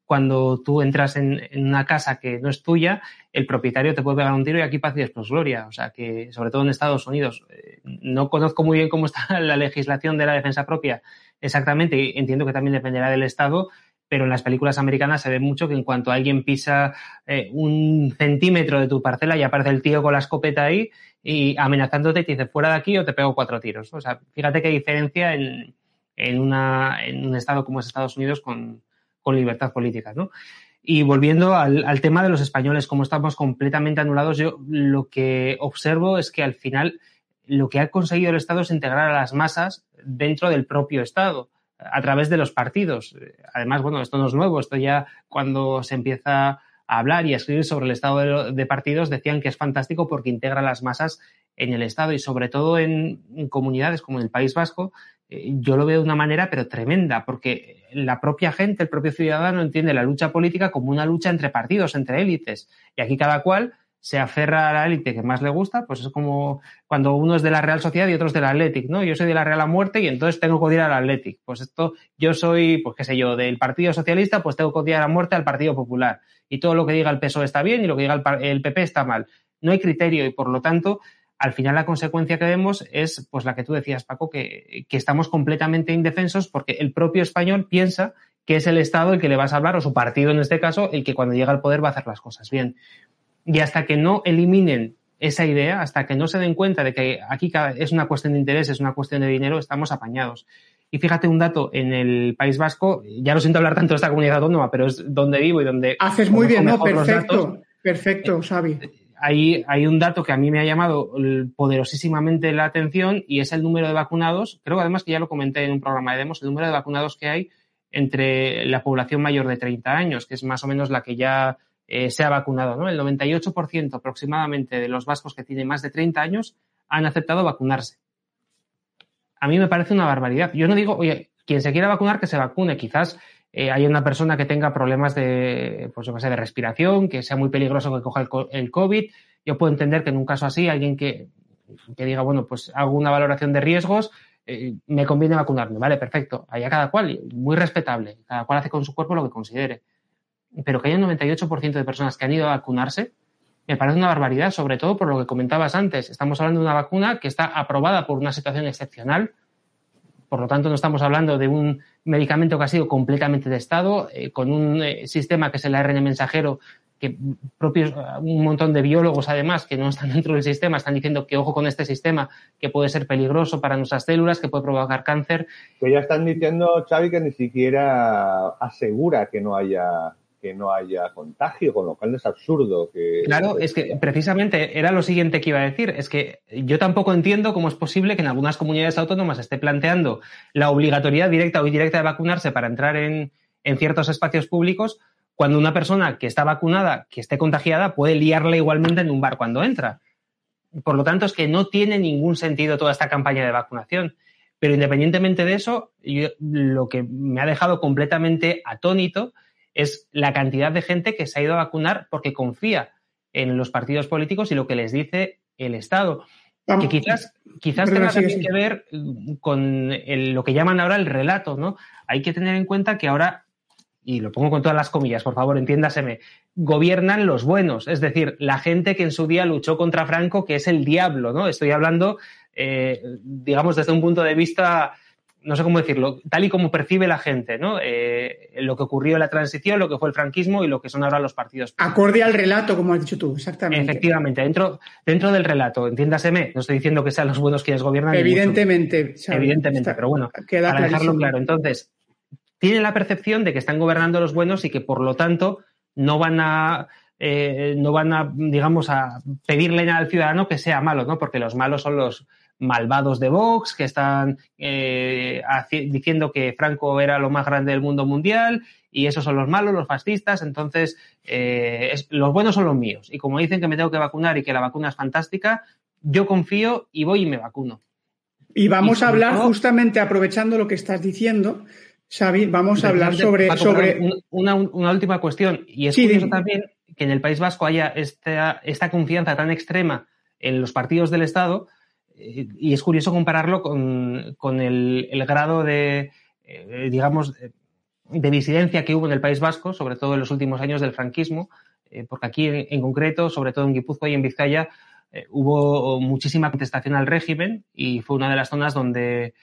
C: cuando tú entras en, una casa que no es tuya, el propietario te puede pegar un tiro y aquí paz y después gloria. O sea que, sobre todo en Estados Unidos, eh, no conozco muy bien cómo está la legislación de la defensa propia exactamente, entiendo que también dependerá del Estado, pero en las películas americanas se ve mucho que en cuanto alguien pisa eh, un centímetro de tu parcela ya aparece el tío con la escopeta ahí y amenazándote y te dice fuera de aquí o te pego cuatro tiros. O sea, fíjate qué diferencia en, en, una, en un estado como es Estados Unidos con, con libertad política, ¿no? Y volviendo al, tema de los españoles, como estamos completamente anulados, yo lo que observo es que al final lo que ha conseguido el Estado es integrar a las masas dentro del propio Estado. a través de los partidos. Además, bueno, esto no es nuevo, esto ya cuando se empieza a hablar y a escribir sobre el estado de, partidos decían que es fantástico porque integra las masas en el Estado y sobre todo en, comunidades como en el País Vasco, eh, yo lo veo de una manera pero tremenda, porque la propia gente, el propio ciudadano entiende la lucha política como una lucha entre partidos, entre élites. Y aquí cada cual se aferra a la élite que más le gusta, pues es como cuando uno es de la Real Sociedad y otro es del Athletic, ¿no? Yo soy de la Real a muerte y entonces tengo que odiar al Athletic. Pues esto, yo soy, pues qué sé yo, del Partido Socialista, pues tengo que odiar a muerte al Partido Popular. Y todo lo que diga el PSOE está bien y lo que diga el, PP está mal. No hay criterio y por lo tanto, al final la consecuencia que vemos es, pues la que tú decías, Paco, que, que estamos completamente indefensos porque el propio español piensa que es el Estado el que le vas a hablar, o su partido en este caso, el que cuando llega al poder va a hacer las cosas bien. Y hasta que no eliminen esa idea, hasta que no se den cuenta de que aquí es una cuestión de interés, es una cuestión de dinero, estamos apañados. Y fíjate un dato, en el País Vasco, ya no siento hablar tanto de esta comunidad autónoma, pero es donde vivo y donde...
A: Haces muy bien, ¿no? Perfecto, perfecto, Xavi.
C: Hay, hay un dato que a mí me ha llamado poderosísimamente la atención y es el número de vacunados. Creo además que ya lo comenté en un programa de demos, el número de vacunados que hay entre la población mayor de 30 años, que es más o menos la que ya eh, se ha vacunado. ¿no? El 98% aproximadamente de los vascos que tienen más de 30 años han aceptado vacunarse. A mí me parece una barbaridad. Yo no digo, oye, quien se quiera vacunar, que se vacune. Quizás eh, hay una persona que tenga problemas de, pues, yo sé, de respiración, que sea muy peligroso que coja el, COVID. Yo puedo entender que en un caso así, alguien que, que diga, bueno, pues hago una valoración de riesgos, eh, me conviene vacunarme. Vale, perfecto. Allá cada cual, muy respetable. Cada cual hace con su cuerpo lo que considere pero que haya un 98% de personas que han ido a vacunarse, me parece una barbaridad, sobre todo por lo que comentabas antes. Estamos hablando de una vacuna que está aprobada por una situación excepcional, por lo tanto no estamos hablando de un medicamento que ha sido completamente testado, eh, con un eh, sistema que es el ARN mensajero, que propios, un montón de biólogos además que no están dentro del sistema están diciendo que ojo con este sistema, que puede ser peligroso para nuestras células, que puede provocar cáncer.
B: Que ya están diciendo, Xavi, que ni siquiera asegura que no haya que no haya contagio, con lo cual es absurdo que...
C: Claro, es que precisamente era lo siguiente que iba a decir, es que yo tampoco entiendo cómo es posible que en algunas comunidades autónomas esté planteando la obligatoriedad directa o indirecta de vacunarse para entrar en, en ciertos espacios públicos, cuando una persona que está vacunada, que esté contagiada, puede liarla igualmente en un bar cuando entra. Por lo tanto, es que no tiene ningún sentido toda esta campaña de vacunación. Pero independientemente de eso, lo que me ha dejado completamente atónito es la cantidad de gente que se ha ido a vacunar porque confía en los partidos políticos y lo que les dice el Estado. que quizás, quizás tenga también que ver con lo que llaman ahora el relato, ¿no? Hay que tener en cuenta que ahora, y lo pongo con todas las comillas, por favor, entiéndaseme, gobiernan los buenos, es decir, la gente que en su día luchó contra Franco, que es el diablo, ¿no? Estoy hablando, eh, digamos, desde un punto de vista no sé cómo decirlo, tal y como percibe la gente, ¿no? Eh, lo que ocurrió en la transición, lo que fue el franquismo y lo que son ahora los partidos.
A: Acorde al relato, como has dicho tú, exactamente.
C: Efectivamente, dentro, dentro del relato, entiéndaseme, no estoy diciendo que sean los buenos quienes gobiernan.
A: Evidentemente.
C: Evidentemente, pero bueno, para dejarlo claro. Entonces, tienen la percepción de que están gobernando los buenos y que por lo tanto no van a eh, no van a, digamos, a pedirle al ciudadano que sea malo, ¿no? Porque los malos son los, malvados de Vox que están eh, diciendo que Franco era lo más grande del mundo mundial y esos son los malos, los fascistas, entonces eh, los buenos son los míos. Y como dicen que me tengo que vacunar y que la vacuna es fantástica, yo confío y voy y me vacuno.
A: Y vamos a hablar justamente aprovechando lo que estás diciendo, Xavi, vamos a hablar sobre... sobre...
C: Una, última cuestión, y es curioso también que en el País Vasco haya esta, esta confianza tan extrema en los partidos del Estado, y es curioso compararlo con, el, grado de, eh, digamos, de disidencia que hubo en el País Vasco, sobre todo en los últimos años del franquismo, eh, porque aquí en, concreto, sobre todo en Guipúzcoa y en Vizcaya, eh, hubo muchísima contestación al régimen y fue una de las zonas donde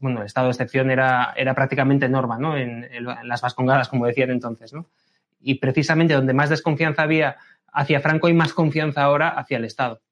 C: bueno, el estado de excepción era, era prácticamente norma, ¿no? En, en, las vascongadas, como decían entonces, ¿no? Y precisamente donde más desconfianza había hacia Franco hay más confianza ahora hacia el Estado.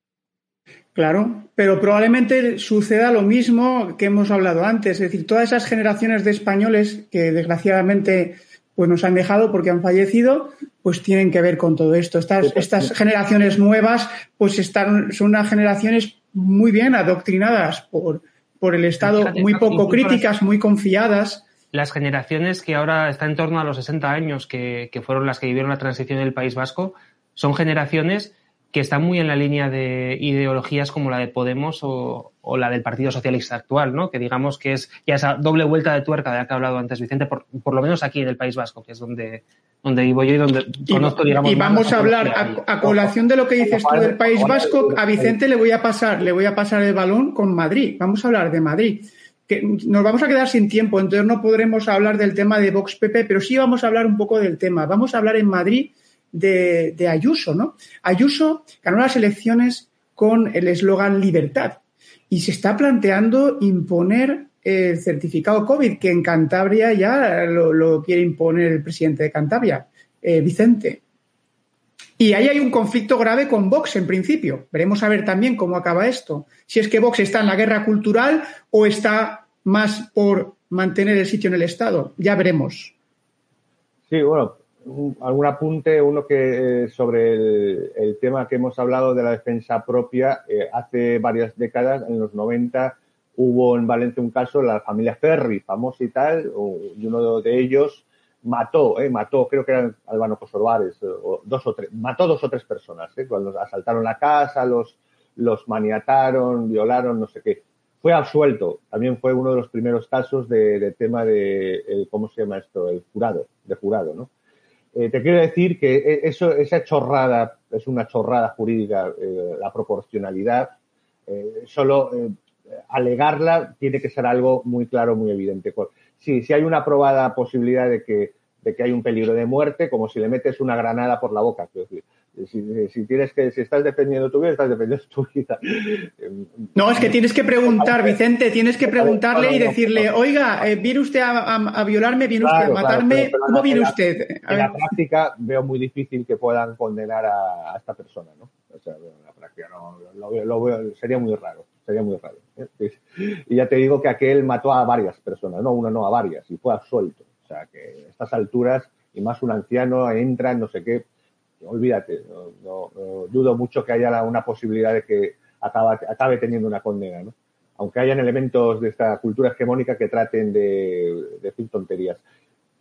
A: Claro, pero probablemente suceda lo mismo que hemos hablado antes, es decir, todas esas generaciones de españoles que desgraciadamente pues nos han dejado porque han fallecido, pues tienen que ver con todo esto. Estas, estas generaciones nuevas, pues están, son unas generaciones muy bien adoctrinadas por, por el Estado, muy poco críticas, muy confiadas.
C: las generaciones que ahora están en torno a los 60 años, que, que fueron las que vivieron la transición del País Vasco, son generaciones que están muy en la línea de ideologías como la de Podemos o, la del Partido Socialista actual, ¿no? Que digamos que es ya esa doble vuelta de tuerca de la que ha hablado antes Vicente, por, lo menos aquí en el País Vasco, que es donde, donde vivo yo y donde conozco, digamos.
A: Y vamos a hablar, a, colación de lo que dices tú del País Vasco, a Vicente le voy a pasar, le voy a pasar el balón con Madrid. Vamos a hablar de Madrid. Que nos vamos a quedar sin tiempo, entonces no podremos hablar del tema de Vox PP, pero sí vamos a hablar un poco del tema. Vamos a hablar en Madrid de, Ayuso, ¿no? Ayuso ganó las elecciones con el eslogan libertad y se está planteando imponer el certificado COVID, que en Cantabria ya lo, quiere imponer el presidente de Cantabria, eh, Vicente. Y ahí hay un conflicto grave con Vox en principio. Veremos a ver también cómo acaba esto. Si es que Vox está en la guerra cultural o está más por mantener el sitio en el Estado. Ya veremos.
B: Sí, bueno, algún apunte, uno que eh, sobre el, tema que hemos hablado de la defensa propia. Eh, hace varias décadas, en los 90, hubo en Valencia un caso, la familia Ferri, famosa y tal, y uno de ellos mató, eh, mató, creo que eran Albano Cosorbares, o dos o tres, mató dos o tres personas, cuando asaltaron la casa, los, los maniataron, violaron, no sé qué. Fue absuelto, también fue uno de los primeros casos de, tema de, ¿cómo se llama esto? El jurado, de jurado, ¿no? Eh, te quiero decir que e, eso, esa chorrada es una chorrada jurídica, eh, la proporcionalidad. Eh, solo alegarla tiene que ser algo muy claro, muy evidente. Sí, si hay una probada posibilidad de que, de que hay un peligro de muerte, como si le metes una granada por la boca. Quiero decir, si, tienes que, si estás defendiendo tu vida, estás defendiendo tu vida.
A: No, es que tienes que preguntar, Vicente, tienes que preguntarle y decirle, oiga, eh, ¿viene usted a, violarme? ¿Viene usted a matarme? ¿Cómo viene usted?
B: en la práctica veo muy difícil que puedan condenar a, esta persona, ¿no? O sea, en la práctica no, lo, veo, sería muy raro, sería muy raro. ¿eh? Y ya te digo que aquel mató a varias personas, no una, no a varias, y fue absuelto. O sea, que a estas alturas, y más un anciano, entra, no sé qué, olvídate, no, dudo mucho que haya una posibilidad de que acabe teniendo una condena, ¿no? aunque hayan elementos de esta cultura hegemónica que traten de, decir tonterías.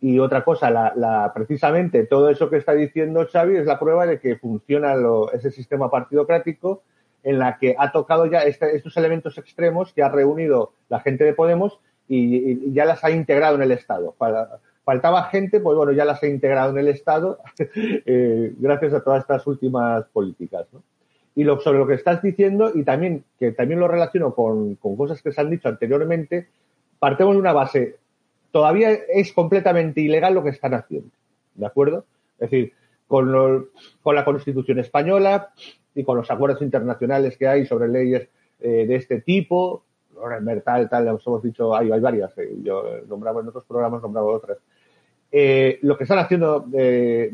B: Y otra cosa, precisamente todo eso que está diciendo Xavi es la prueba de que funciona ese sistema partidocrático en la que ha tocado ya estos elementos extremos que ha reunido la gente de Podemos y, ya las ha integrado en el Estado. Para, faltaba gente, pues bueno, ya las he integrado en el Estado eh, gracias a todas estas últimas políticas. ¿no? Y lo, sobre lo que estás diciendo, y también, que también lo relaciono con, cosas que se han dicho anteriormente, partemos de una base. Todavía es completamente ilegal lo que están haciendo. ¿De acuerdo? Es decir, con, con la Constitución española y con los acuerdos internacionales que hay sobre leyes eh, de este tipo, tal, tal, hemos dicho, hay, varias, eh, yo nombraba en otros programas, nombraba otras. Eh, lo que están haciendo de,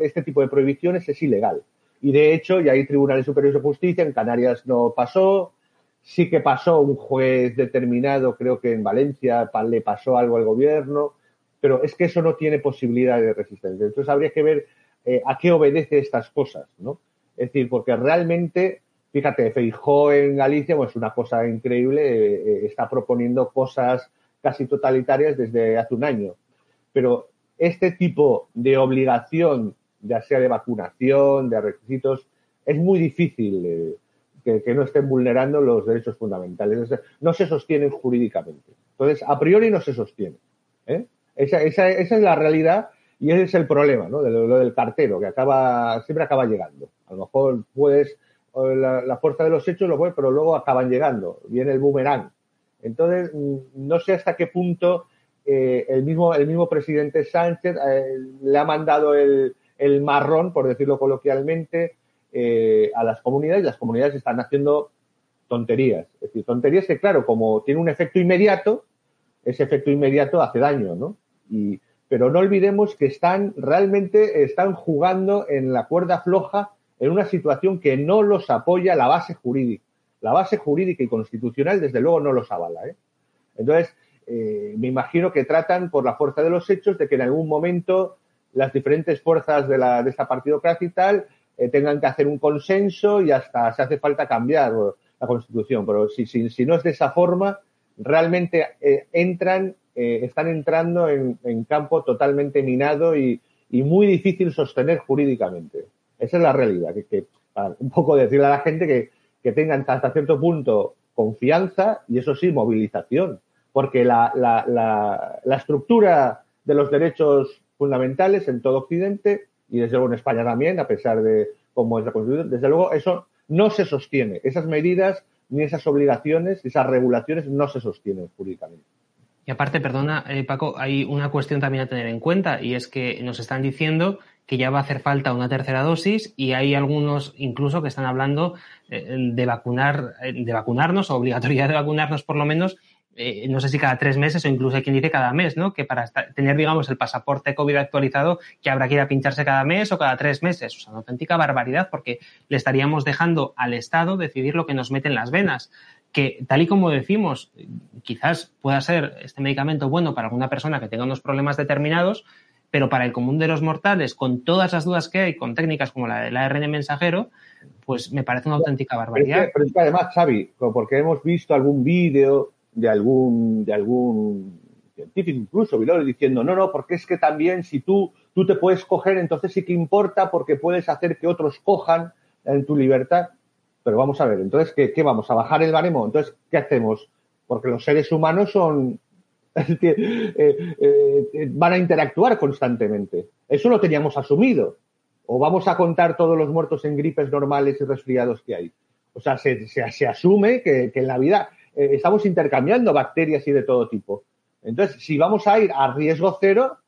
B: este tipo de prohibiciones es ilegal. Y de hecho, ya hay tribunales superiores de justicia, en Canarias no pasó, sí que pasó un juez determinado, creo que en Valencia le pasó algo al gobierno, pero es que eso no tiene posibilidad de resistencia. Entonces habría que ver eh, a qué obedece estas cosas, ¿no? Es decir, porque realmente Fíjate, Feijó en Galicia, pues una cosa increíble, eh, está proponiendo cosas casi totalitarias desde hace un año. Pero este tipo de obligación, ya sea de vacunación, de requisitos, es muy difícil eh, que, no estén vulnerando los derechos fundamentales. No se sostienen jurídicamente. Entonces, a priori no se sostiene. Esa, esa, es la realidad y ese es el problema, ¿no? De lo, del cartero, que acaba, siempre acaba llegando. A lo mejor puedes la, fuerza de los hechos lo fue, pero luego acaban llegando, viene el boomerang. Entonces, mm, no sé hasta qué punto eh, el, mismo, el mismo presidente Sánchez eh, le ha mandado el, marrón, por decirlo coloquialmente, eh, a las comunidades. Las comunidades están haciendo tonterías. Es decir, tonterías que, claro, como tiene un efecto inmediato, ese efecto inmediato hace daño, ¿no? Y, pero no olvidemos que están realmente están jugando en la cuerda floja en una situación que no los apoya la base jurídica. La base jurídica y constitucional, desde luego, no los avala. Entonces, eh, me imagino que tratan por la fuerza de los hechos de que en algún momento las diferentes fuerzas de, la, de esta partidocracia y tal eh, tengan que hacer un consenso y hasta se hace falta cambiar la constitución. Pero si, si, si no es de esa forma, realmente entran eh, están entrando en, campo totalmente minado y, muy difícil sostener jurídicamente. Esa es la realidad, que, para un poco decirle a la gente que, que tengan hasta cierto punto confianza y eso sí, movilización, porque la, la, la, estructura de los derechos fundamentales en todo Occidente y desde luego en España también, a pesar de cómo es la Constitución, desde luego eso no se sostiene. Esas medidas ni esas obligaciones, esas regulaciones no se sostienen jurídicamente.
C: Y aparte, perdona, eh, Paco, hay una cuestión también a tener en cuenta y es que nos están diciendo que ya va a hacer falta una tercera dosis y hay algunos incluso que están hablando eh, de vacunar, eh, de vacunarnos, o obligatoriedad de vacunarnos por lo menos, eh, no sé si cada tres meses o incluso hay quien dice cada mes, ¿no? Que para tener, digamos, el pasaporte COVID actualizado, que habrá que ir a pincharse cada mes o cada tres meses. O sea, una auténtica barbaridad porque le estaríamos dejando al Estado decidir lo que nos mete en las venas. Que tal y como decimos, quizás pueda ser este medicamento bueno para alguna persona que tenga unos problemas determinados, pero para el común de los mortales, con todas las dudas que hay, con técnicas como la del ARN mensajero, pues me parece una auténtica barbaridad.
B: Pero es que, además, Xavi, porque hemos visto algún vídeo de algún, de algún científico incluso, diciendo, no, no, porque es que también si tú, tú te puedes coger, entonces sí que importa porque puedes hacer que otros cojan en tu libertad. Pero vamos a ver, entonces, ¿qué, qué vamos? ¿A bajar el baremo? Entonces, ¿qué hacemos? Porque los seres humanos son Eh, eh, van a interactuar constantemente. Eso lo teníamos asumido. O vamos a contar todos los muertos en gripes normales y resfriados que hay. O sea, se, se, asume que, en la vida eh, estamos intercambiando bacterias y de todo tipo. Entonces, si vamos a ir a riesgo cero,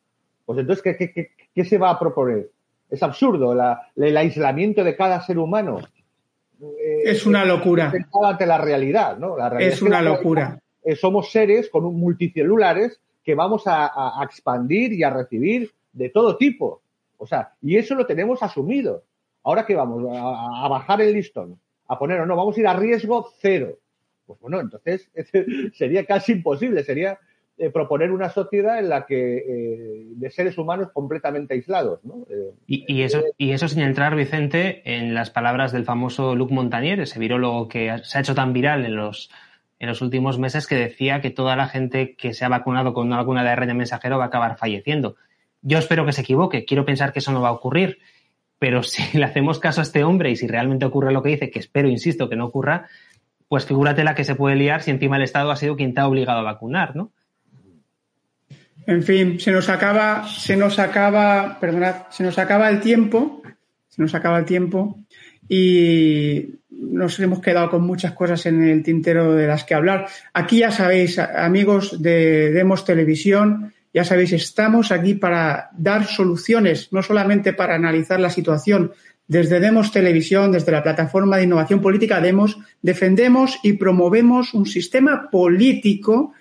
B: pues entonces, ¿qué, qué, se va a proponer? Es absurdo. el aislamiento de cada ser humano.
A: es una locura.
B: Ante la realidad, ¿no? La realidad
A: es una locura.
B: Eh, somos seres con un multicelulares que vamos a, expandir y a recibir de todo tipo. O sea, y eso lo tenemos asumido. Ahora que vamos a, bajar el listón, a poner o no, vamos a ir a riesgo cero. Pues bueno, entonces sería casi imposible, sería eh, proponer una sociedad en la que eh, de seres humanos completamente aislados. ¿no?
C: y, eso, y eso sin entrar, Vicente, en las palabras del famoso Luc Montagnier, ese virólogo que se ha hecho tan viral en los en los últimos meses que decía que toda la gente que se ha vacunado con una vacuna de ARN mensajero va a acabar falleciendo. Yo espero que se equivoque, quiero pensar que eso no va a ocurrir, pero si le hacemos caso a este hombre y si realmente ocurre lo que dice, que espero, insisto, que no ocurra, pues figúrate la que se puede liar si encima el Estado ha sido quien te ha obligado a vacunar, ¿no?
A: En fin, se nos acaba, se nos acaba, perdonad, se nos acaba el tiempo, se nos acaba el tiempo y nos hemos quedado con muchas cosas en el tintero de las que hablar. Aquí ya sabéis, amigos de Demos Televisión, ya sabéis, estamos aquí para dar soluciones, no solamente para analizar la situación. Desde Demos Televisión, desde la plataforma de innovación política Demos, defendemos y promovemos un sistema político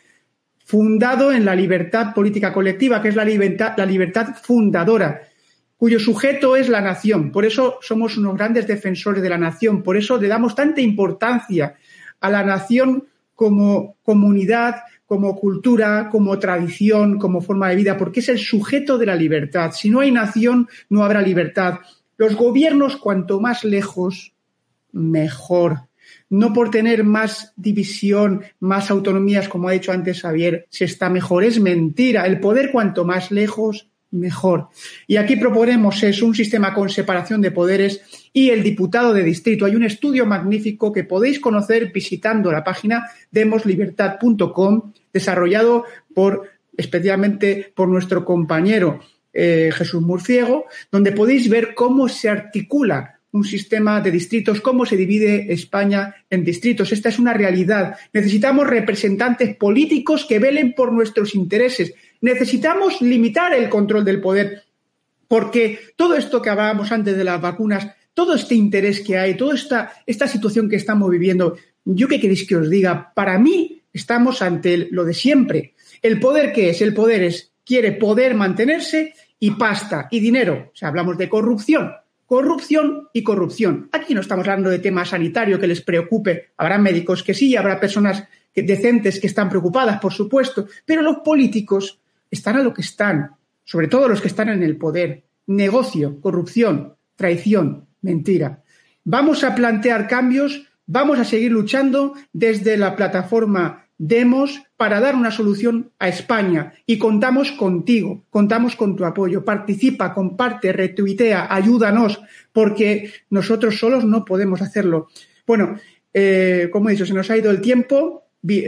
A: fundado en la libertad política colectiva, que es la libertad, la libertad fundadora cuyo sujeto es la nación. Por eso somos unos grandes defensores de la nación, por eso le damos tanta importancia a la nación como comunidad, como cultura, como tradición, como forma de vida, porque es el sujeto de la libertad. Si no hay nación, no habrá libertad. Los gobiernos, cuanto más lejos, mejor. No por tener más división, más autonomías, como ha dicho antes Javier, se está mejor. Es mentira. El poder, cuanto más lejos, mejor. Y aquí proponemos es un sistema con separación de poderes y el diputado de distrito. Hay un estudio magnífico que podéis conocer visitando la página demoslibertad.com, desarrollado por especialmente por nuestro compañero eh, Jesús Murciego, donde podéis ver cómo se articula un sistema de distritos, cómo se divide España en distritos. Esta es una realidad. Necesitamos representantes políticos que velen por nuestros intereses, necesitamos limitar el control del poder, porque todo esto que hablábamos antes de las vacunas, todo este interés que hay, toda esta, esta situación que estamos viviendo, yo qué queréis que os diga, para mí estamos ante lo de siempre. El poder que es, el poder es, quiere poder mantenerse y pasta y dinero. O sea, hablamos de corrupción, corrupción y corrupción. Aquí no estamos hablando de tema sanitario que les preocupe. Habrá médicos que sí, habrá personas decentes que están preocupadas, por supuesto, pero los políticos están a lo que están, sobre todo los que están en el poder. Negocio, corrupción, traición, mentira. Vamos a plantear cambios, vamos a seguir luchando desde la plataforma Demos para dar una solución a España y contamos contigo, contamos con tu apoyo. Participa, comparte, retuitea, ayúdanos, porque nosotros solos no podemos hacerlo. Bueno, eh, como he dicho, se nos ha ido el tiempo.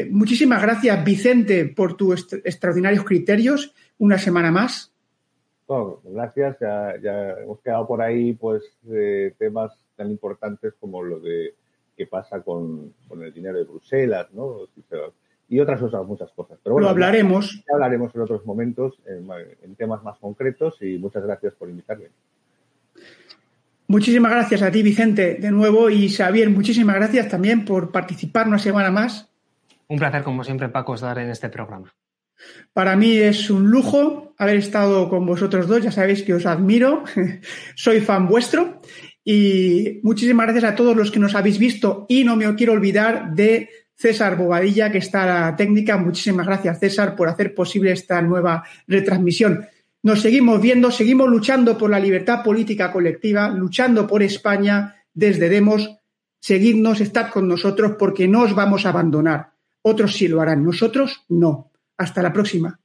A: Muchísimas gracias, Vicente, por tus extraordinarios criterios. Una semana más.
B: gracias. Ya, hemos quedado por ahí, pues, temas tan importantes como lo de qué pasa con, el dinero de Bruselas, ¿no? Y otras cosas, muchas cosas.
A: Pero bueno, lo hablaremos.
B: Ya, hablaremos en otros momentos, en, temas más concretos, y muchas gracias por invitarme.
A: Muchísimas gracias a ti, Vicente, de nuevo, y Xavier, muchísimas gracias también por participar una semana más.
C: Un placer, como siempre, Paco, estar en este programa.
A: Para mí es un lujo haber estado con vosotros dos, ya sabéis que os admiro, soy fan vuestro y muchísimas gracias a todos los que nos habéis visto y no me quiero olvidar de César Bobadilla, que está a la técnica. Muchísimas gracias, César, por hacer posible esta nueva retransmisión. Nos seguimos viendo, seguimos luchando por la libertad política colectiva, luchando por España desde Demos. Seguidnos, estad con nosotros porque no os vamos a abandonar. Otros sí lo harán, nosotros no. Hasta la próxima.